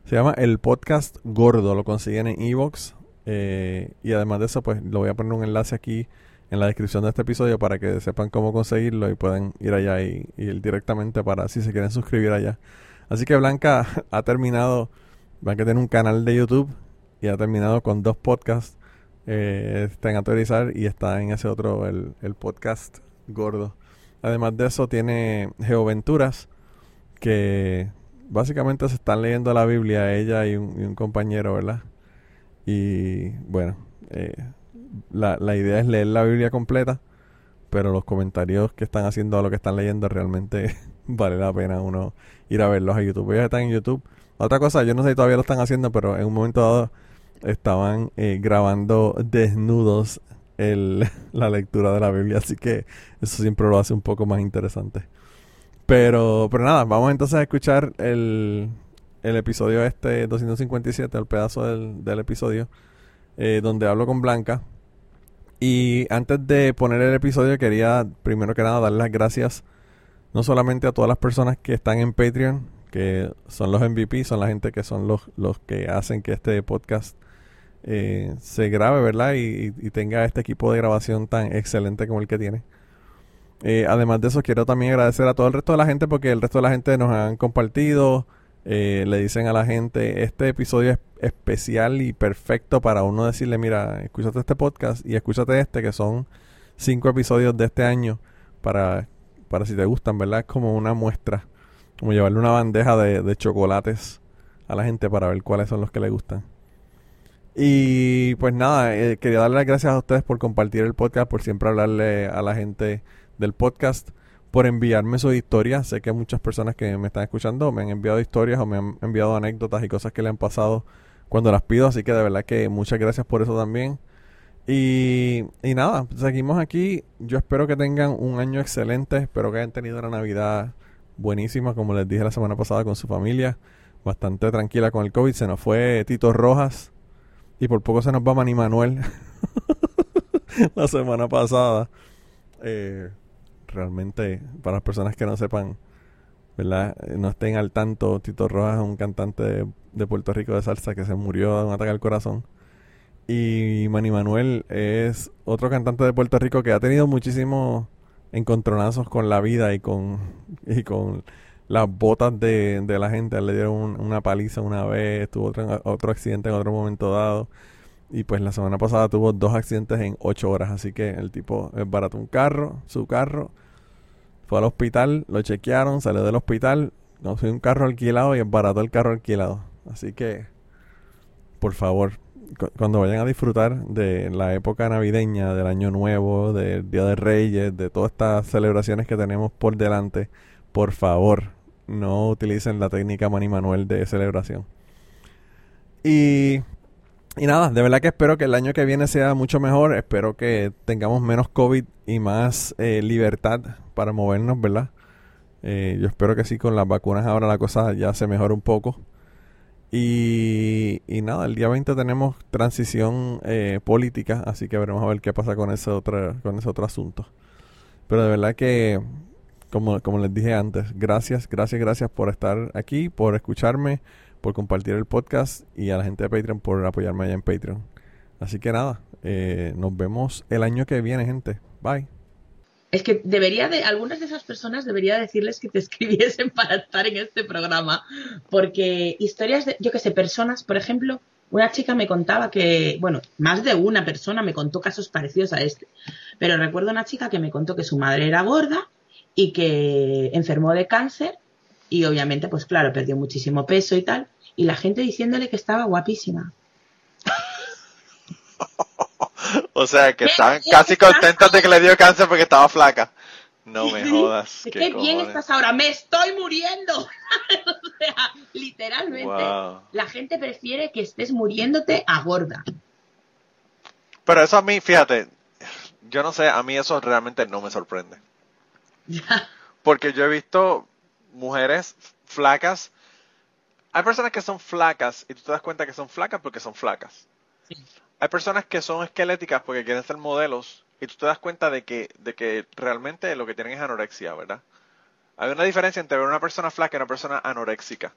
Se llama El Podcast Gordo, lo consiguen en Evox. Eh, y además de eso, pues lo voy a poner un enlace aquí en la descripción de este episodio para que sepan cómo conseguirlo y puedan ir allá y, ir directamente para si se quieren suscribir allá. Así que Blanca [LAUGHS] ha terminado, Blanca tiene un canal de YouTube y ha terminado con dos podcasts. Eh, está en Autorizar y está en ese otro, el, podcast gordo. Además de eso, tiene Geoventuras, que básicamente se están leyendo la Biblia, ella y un, compañero, ¿verdad? Y bueno, eh, la, la idea es leer la Biblia completa, pero los comentarios que están haciendo a lo que están leyendo realmente [LAUGHS] vale la pena uno ir a verlos a YouTube. Ellos están en YouTube. Otra cosa, yo no sé si todavía lo están haciendo, pero en un momento dado estaban eh, grabando desnudos el, [LAUGHS] la lectura de la Biblia, así que eso siempre lo hace un poco más interesante. Pero, pero nada, vamos entonces a escuchar el, el episodio este 257, el pedazo del, del episodio, eh, donde hablo con Blanca. Y antes de poner el episodio, quería primero que nada dar las gracias no solamente a todas las personas que están en Patreon, que son los MVP, son la gente que son los, los que hacen que este podcast eh, se grabe, ¿verdad? Y, tenga este equipo de grabación tan excelente como el que tiene. Eh, además de eso, quiero también agradecer a todo el resto de la gente porque el resto de la gente nos han compartido, eh, le dicen a la gente, este episodio es especial y perfecto para uno decirle, mira, escúchate este podcast y escúchate este, que son cinco episodios de este año, para, para si te gustan, ¿verdad? Es como una muestra, como llevarle una bandeja de, de chocolates a la gente para ver cuáles son los que le gustan. Y pues nada, eh, quería darle las gracias a ustedes por compartir el podcast, por siempre hablarle a la gente del podcast, por enviarme sus historias. Sé que muchas personas que me están escuchando me han enviado historias o me han enviado anécdotas y cosas que le han pasado cuando las pido, así que de verdad que muchas gracias por eso también. Y, y nada, seguimos aquí. Yo espero que tengan un año excelente, espero que hayan tenido una Navidad buenísima, como les dije la semana pasada con su familia, bastante tranquila con el COVID. Se nos fue Tito Rojas y por poco se nos va Manny Manuel [LAUGHS] la semana pasada. Eh, realmente, para las personas que no sepan, ¿verdad? Eh, no estén al tanto, Tito Rojas es un cantante de, Puerto Rico de salsa que se murió de un ataque al corazón. Y Manny Manuel es otro cantante de Puerto Rico que ha tenido muchísimos encontronazos con la vida y con, [LAUGHS] y con las botas de, de la gente. Le dieron una paliza una vez, tuvo otro, otro accidente en otro momento dado. Y pues la semana pasada tuvo dos accidentes en ocho horas. Así que el tipo es barato un carro, su carro. Fue al hospital, lo chequearon, salió del hospital, consiguió un carro alquilado y es barato el carro alquilado. Así que, por favor, cuando vayan a disfrutar de la época navideña, del Año Nuevo, del Día de Reyes, de todas estas celebraciones que tenemos por delante, por favor, no utilicen la técnica Mani Manuel de celebración. Y, y nada, de verdad que espero que el año que viene sea mucho mejor. Espero que tengamos menos COVID y más eh, libertad para movernos, ¿verdad? Eh, yo espero que sí, con las vacunas ahora la cosa ya se mejore un poco. Y, y nada, el día 20 tenemos transición eh, política, así que veremos a ver qué pasa con ese otro, con ese otro asunto. Pero de verdad que como, como les dije antes, gracias, gracias, gracias por estar aquí, por escucharme, por compartir el podcast y a la gente de Patreon por apoyarme allá en Patreon. Así que nada, eh, nos vemos el año que viene, gente. Bye. Es que debería de, algunas de esas personas debería decirles que te [LAUGHS] escribiesen para estar en este programa, porque historias de, yo que sé, personas, por ejemplo, una chica me contaba que, bueno, más de una persona me contó casos parecidos a este, pero recuerdo una chica que me contó que su madre era gorda y que enfermó de cáncer y obviamente, pues claro, perdió muchísimo peso y tal, y la gente diciéndole que estaba guapísima. [LAUGHS] o sea, que estaban casi contentos de que le dio cáncer porque estaba flaca. No me jodas. Qué, bien estás ahora, me estoy muriendo. [LAUGHS] o sea, literalmente, la gente prefiere que estés muriéndote a gorda. Pero eso a mí, fíjate, yo no sé, a mí eso realmente no me sorprende. [LAUGHS] Porque yo he visto mujeres flacas. Hay personas que son flacas y tú te das cuenta que son flacas porque son flacas. Hay personas que son esqueléticas porque quieren ser modelos y tú te das cuenta de que, de que realmente lo que tienen es anorexia, ¿verdad? Hay una diferencia entre ver una persona flaca y una persona anoréxica,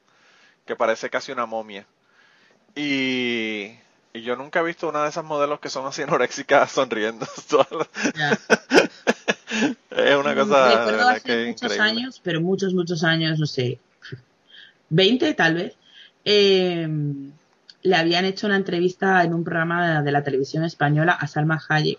que parece casi una momia. Y, yo nunca he visto una de esas modelos que son así [LAUGHS] anoréxicas sonriendo. [LAUGHS] [LAUGHS] es una cosa. Recuerdo hace muchos años, pero muchos, muchos años, no sé, 20 tal vez, em, le habían hecho una entrevista en un programa de, la televisión española a Salma Hayek.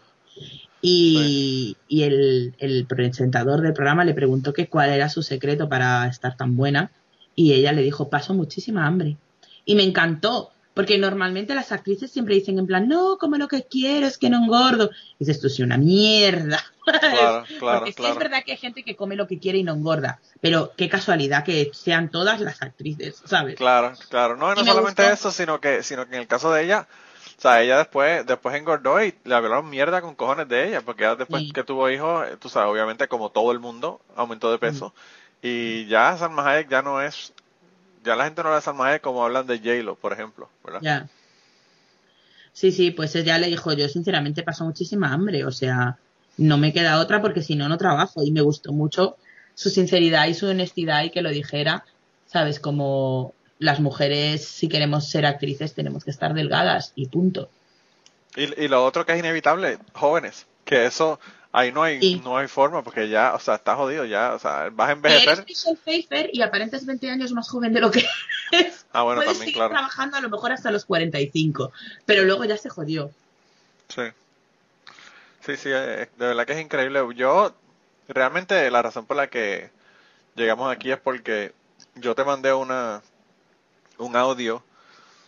Y, el, presentador del programa le preguntó que cuál era su secreto para estar tan buena. Y ella le dijo, paso muchísima hambre. Y me encantó, porque normalmente las actrices siempre dicen en plan, no, como lo que quiero es que no engordo. Y dices, esto es una mierda. Claro, [LAUGHS] claro, porque sí es verdad que hay gente que come lo que quiere y no engorda. Pero qué casualidad que sean todas las actrices, ¿sabes? Claro, claro. No, no solamente eso, sino que, sino que en el caso de ella, o sea, ella después, después engordó y le hablaron mierda con cojones de ella, porque ella después que tuvo hijos, tú sabes, obviamente como todo el mundo, aumentó de peso. Y ya Salma Hayek ya no es ya la gente no le Salma Hayek como hablan de J-Lo, por ejemplo, ¿verdad? Ya. Sí, sí, pues ella le dijo, yo sinceramente paso muchísima hambre, o sea, no me queda otra porque si no, no trabajo. Y me gustó mucho su sinceridad y su honestidad y que lo dijera ¿sabes? Como las mujeres, si queremos ser actrices, tenemos que estar delgadas y punto. Y, y lo otro que es inevitable, jóvenes, que eso ahí no hay no hay forma porque ya, o sea, estás jodido ya, o sea, vas a envejecer. Eres Michelle Pfeiffer y aparentas 20 años más joven de lo que [LAUGHS] es. Ah, bueno, Puedes también, seguir claro. trabajando a lo mejor hasta los 45, pero luego ya se jodió. Sí. Sí, sí, eh, de verdad que es increíble. Yo, realmente la razón por la que llegamos aquí es porque yo te mandé una un audio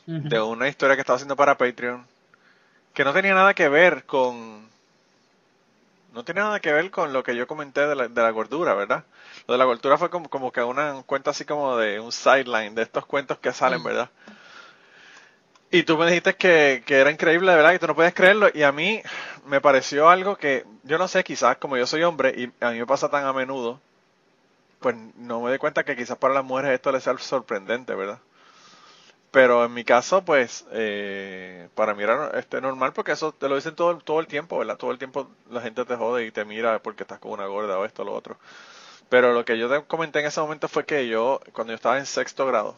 Ujú. de una historia que estaba haciendo para Patreon que no tenía nada que ver con no tenía nada que ver con lo que yo comenté de la, de la gordura, ¿verdad? Lo de la gordura fue como, como que una un cuento así como de un sideline de estos cuentos que salen, Mm. ¿verdad? Y tú me dijiste que, que era increíble, de verdad, que tú no podías creerlo. Y a mí me pareció algo que, yo no sé, quizás como yo soy hombre y a mí me pasa tan a menudo, pues no me doy cuenta que quizás para las mujeres esto les sea sorprendente, ¿verdad? Pero en mi caso, pues, eh, para mí era este, normal porque eso te lo dicen todo, todo el tiempo, ¿verdad? Todo el tiempo la gente te jode y te mira porque estás con una gorda o esto o lo otro. Pero lo que yo te comenté en ese momento fue que yo, cuando yo estaba en sexto grado,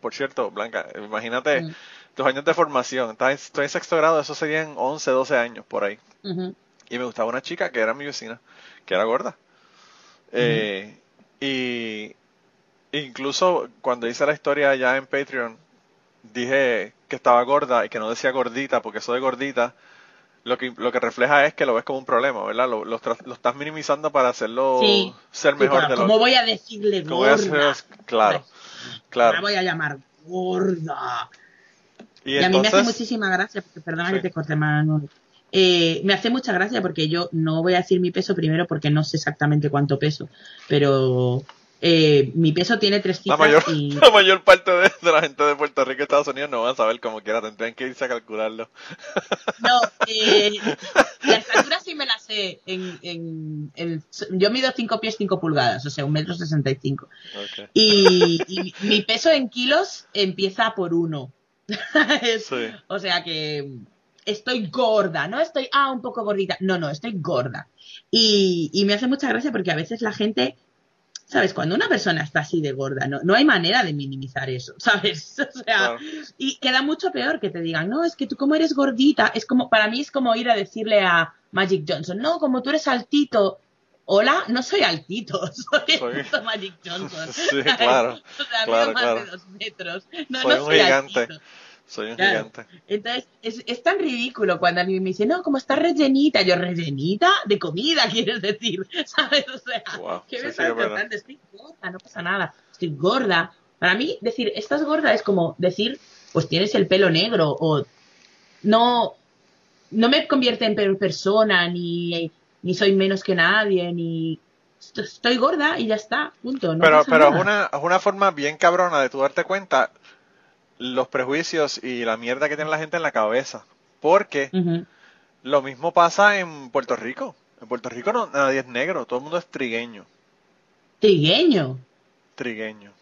por cierto, Blanca, imagínate Mm. tus años de formación, estaba en- estoy en sexto grado, eso serían 11, 12 años por ahí. Y me gustaba una chica que era mi vecina, que era gorda. Eh, y incluso cuando hice la historia ya en Patreon, dije que estaba gorda y que no decía gordita, porque eso de gordita lo que, lo que refleja es que lo ves como un problema, ¿verdad? Lo, lo, tra- lo estás minimizando para hacerlo Sí. ser Sí, mejor claro, de lo ¿Cómo voy a decirle como voy a gorda? hacer- claro, La claro. voy a llamar gorda. Y, Y a mí me hace muchísima gracia, porque perdona Sí. que te corte más. Eh, me hace mucha gracia porque yo no voy a decir mi peso primero porque no sé exactamente cuánto peso, pero eh, mi peso tiene tres la cifras mayor, y [LAUGHS] la mayor parte de, de la gente de Puerto Rico y Estados Unidos no van a saber como quiera, tendrían que irse a calcularlo. no, [LAUGHS] eh, la estatura sí me la sé. En, en, en- yo mido 5 pies 5 pulgadas, o sea, un metro sesenta y cinco. Ok. Y, y mi peso en kilos empieza por uno. [LAUGHS] Sí. O sea que estoy gorda, no estoy, ah, un poco gordita. No, no, estoy gorda. Y, y me hace mucha gracia porque a veces la gente, ¿sabes? Cuando una persona está así de gorda, no, no hay manera de minimizar eso, [LAUGHS] ¿sabes? O sea, y queda mucho peor que te digan, no, es que tú como eres gordita, es como, para mí es como ir a decirle a Magic Johnson, no, como tú eres altito. Hola, no soy altito, [LAUGHS] soy, Soy- [LAUGHS] el puto Magic Johnson. Sí, claro, O sea, claro, más claro. de dos metros. No, Soy no un soy gigante. altito. Soy un Claro. gigante. Entonces, es, es tan ridículo cuando a mí me dicen, no, como está rellenita. Yo, rellenita de comida, [LAUGHS] quieres decir. ¿Sabes? O sea, Wow, ¿qué me estás contando? Estoy gorda, no pasa nada. Estoy gorda. Para mí, decir, estás gorda es como decir, pues tienes el pelo negro o no, no me convierte en persona, ni, ni soy menos que nadie, ni est- estoy gorda y ya está, punto. No pero pero es una, es una forma bien cabrona de tú darte cuenta los prejuicios y la mierda que tiene la gente en la cabeza. Porque lo mismo pasa en Puerto Rico. En Puerto Rico no, nadie es negro, todo el mundo es trigueño. Trigueño. Trigueño.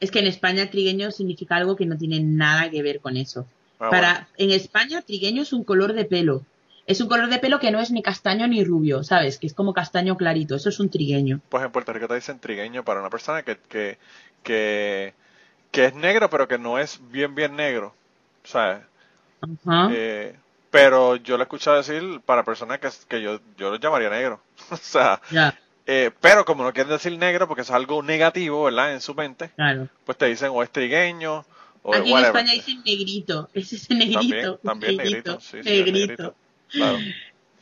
Es que en España trigueño significa algo que no tiene nada que ver con eso. Ah, Para, en España, trigueño es un color de pelo. Es un color de pelo que no es ni castaño ni rubio, ¿sabes? Que es como castaño clarito. Eso es un trigueño. Pues en Puerto Rico te dicen trigueño para una persona que, que, que, que es negro, pero que no es bien, bien negro. ¿Sabes? Ajá. Eh, pero yo lo he escuchado decir para personas que, que yo, yo los llamaría negro. [LAUGHS] o sea, eh, pero como no quieren decir negro porque es algo negativo, ¿verdad? En su mente, claro. pues te dicen o es trigueño o Aquí en. España dicen negrito. Es ese negrito. También, también negrito. negrito. Sí, sí, es negrito. negrito. Claro,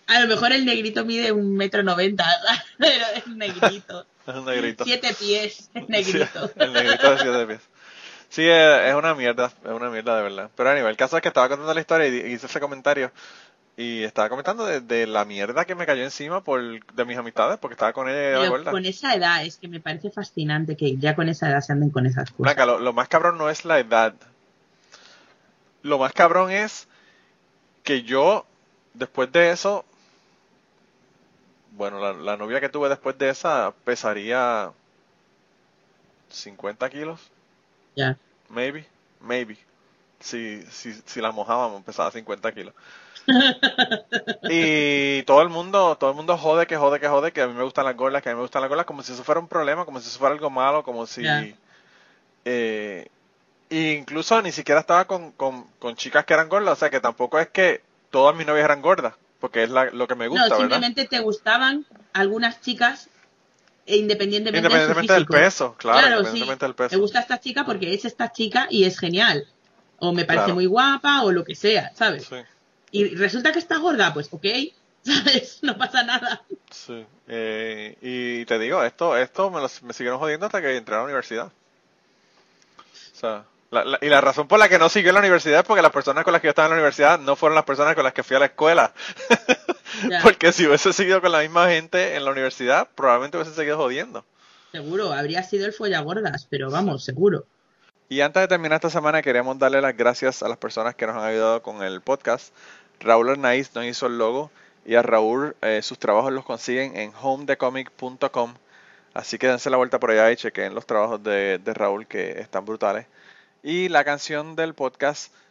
A lo mejor el negrito mide un metro noventa, [LAUGHS] pero es negrito. [LAUGHS] es un negrito. Siete pies, es negrito. Sí, el negrito de siete pies. Sí, es, es una mierda, es una mierda de verdad. Pero a nivel, el caso es que estaba contando la historia y hice ese comentario y estaba comentando de, de la mierda que me cayó encima por de mis amistades porque estaba con ella Pero con esa edad es que me parece fascinante que ya con esa edad se anden con esas cosas. Blanca, lo, lo más cabrón no es la edad. Lo más cabrón es que yo, después de eso, bueno, la, la novia que tuve después de esa pesaría 50 kilos, Maybe, maybe. Si, si, si la mojábamos, pesaba 50 kilos. [LAUGHS] y todo el mundo, todo el mundo jode, que jode, que jode, que a mí me gustan las gordas, que a mí me gustan las gordas, como si eso fuera un problema, como si eso fuera algo malo, como si. Eh, e incluso ni siquiera estaba con, con, con, chicas que eran gordas, o sea que tampoco es que todas mis novias eran gordas, porque es lo que me gusta, no, simplemente te gustaban algunas chicas independientemente, independientemente del peso, claro, independientemente del peso. Me gusta esta chica porque es esta chica y es genial. O me parece muy guapa o lo que sea, ¿sabes? Y resulta que está gorda, pues ok, [LAUGHS] ¿sabes? No pasa nada. Sí. Eh, y te digo, esto esto me, me siguieron jodiendo hasta que entré a la universidad. O sea, y la razón por la que no siguió en la universidad es porque las personas con las que yo estaba en la universidad no fueron las personas con las que fui a la escuela. [LAUGHS] porque si hubiese seguido con la misma gente en la universidad, probablemente hubiese seguido jodiendo. Seguro, habría sido el follagordas, pero vamos, seguro. Y antes de terminar esta semana, queríamos darle las gracias a las personas que nos han ayudado con el podcast. Raúl Arnaiz nos hizo el logo y a Raúl eh, sus trabajos los consiguen en homedecomic.com. Así que dense la vuelta por allá y chequen los trabajos de, de Raúl que están brutales. Y la canción del podcast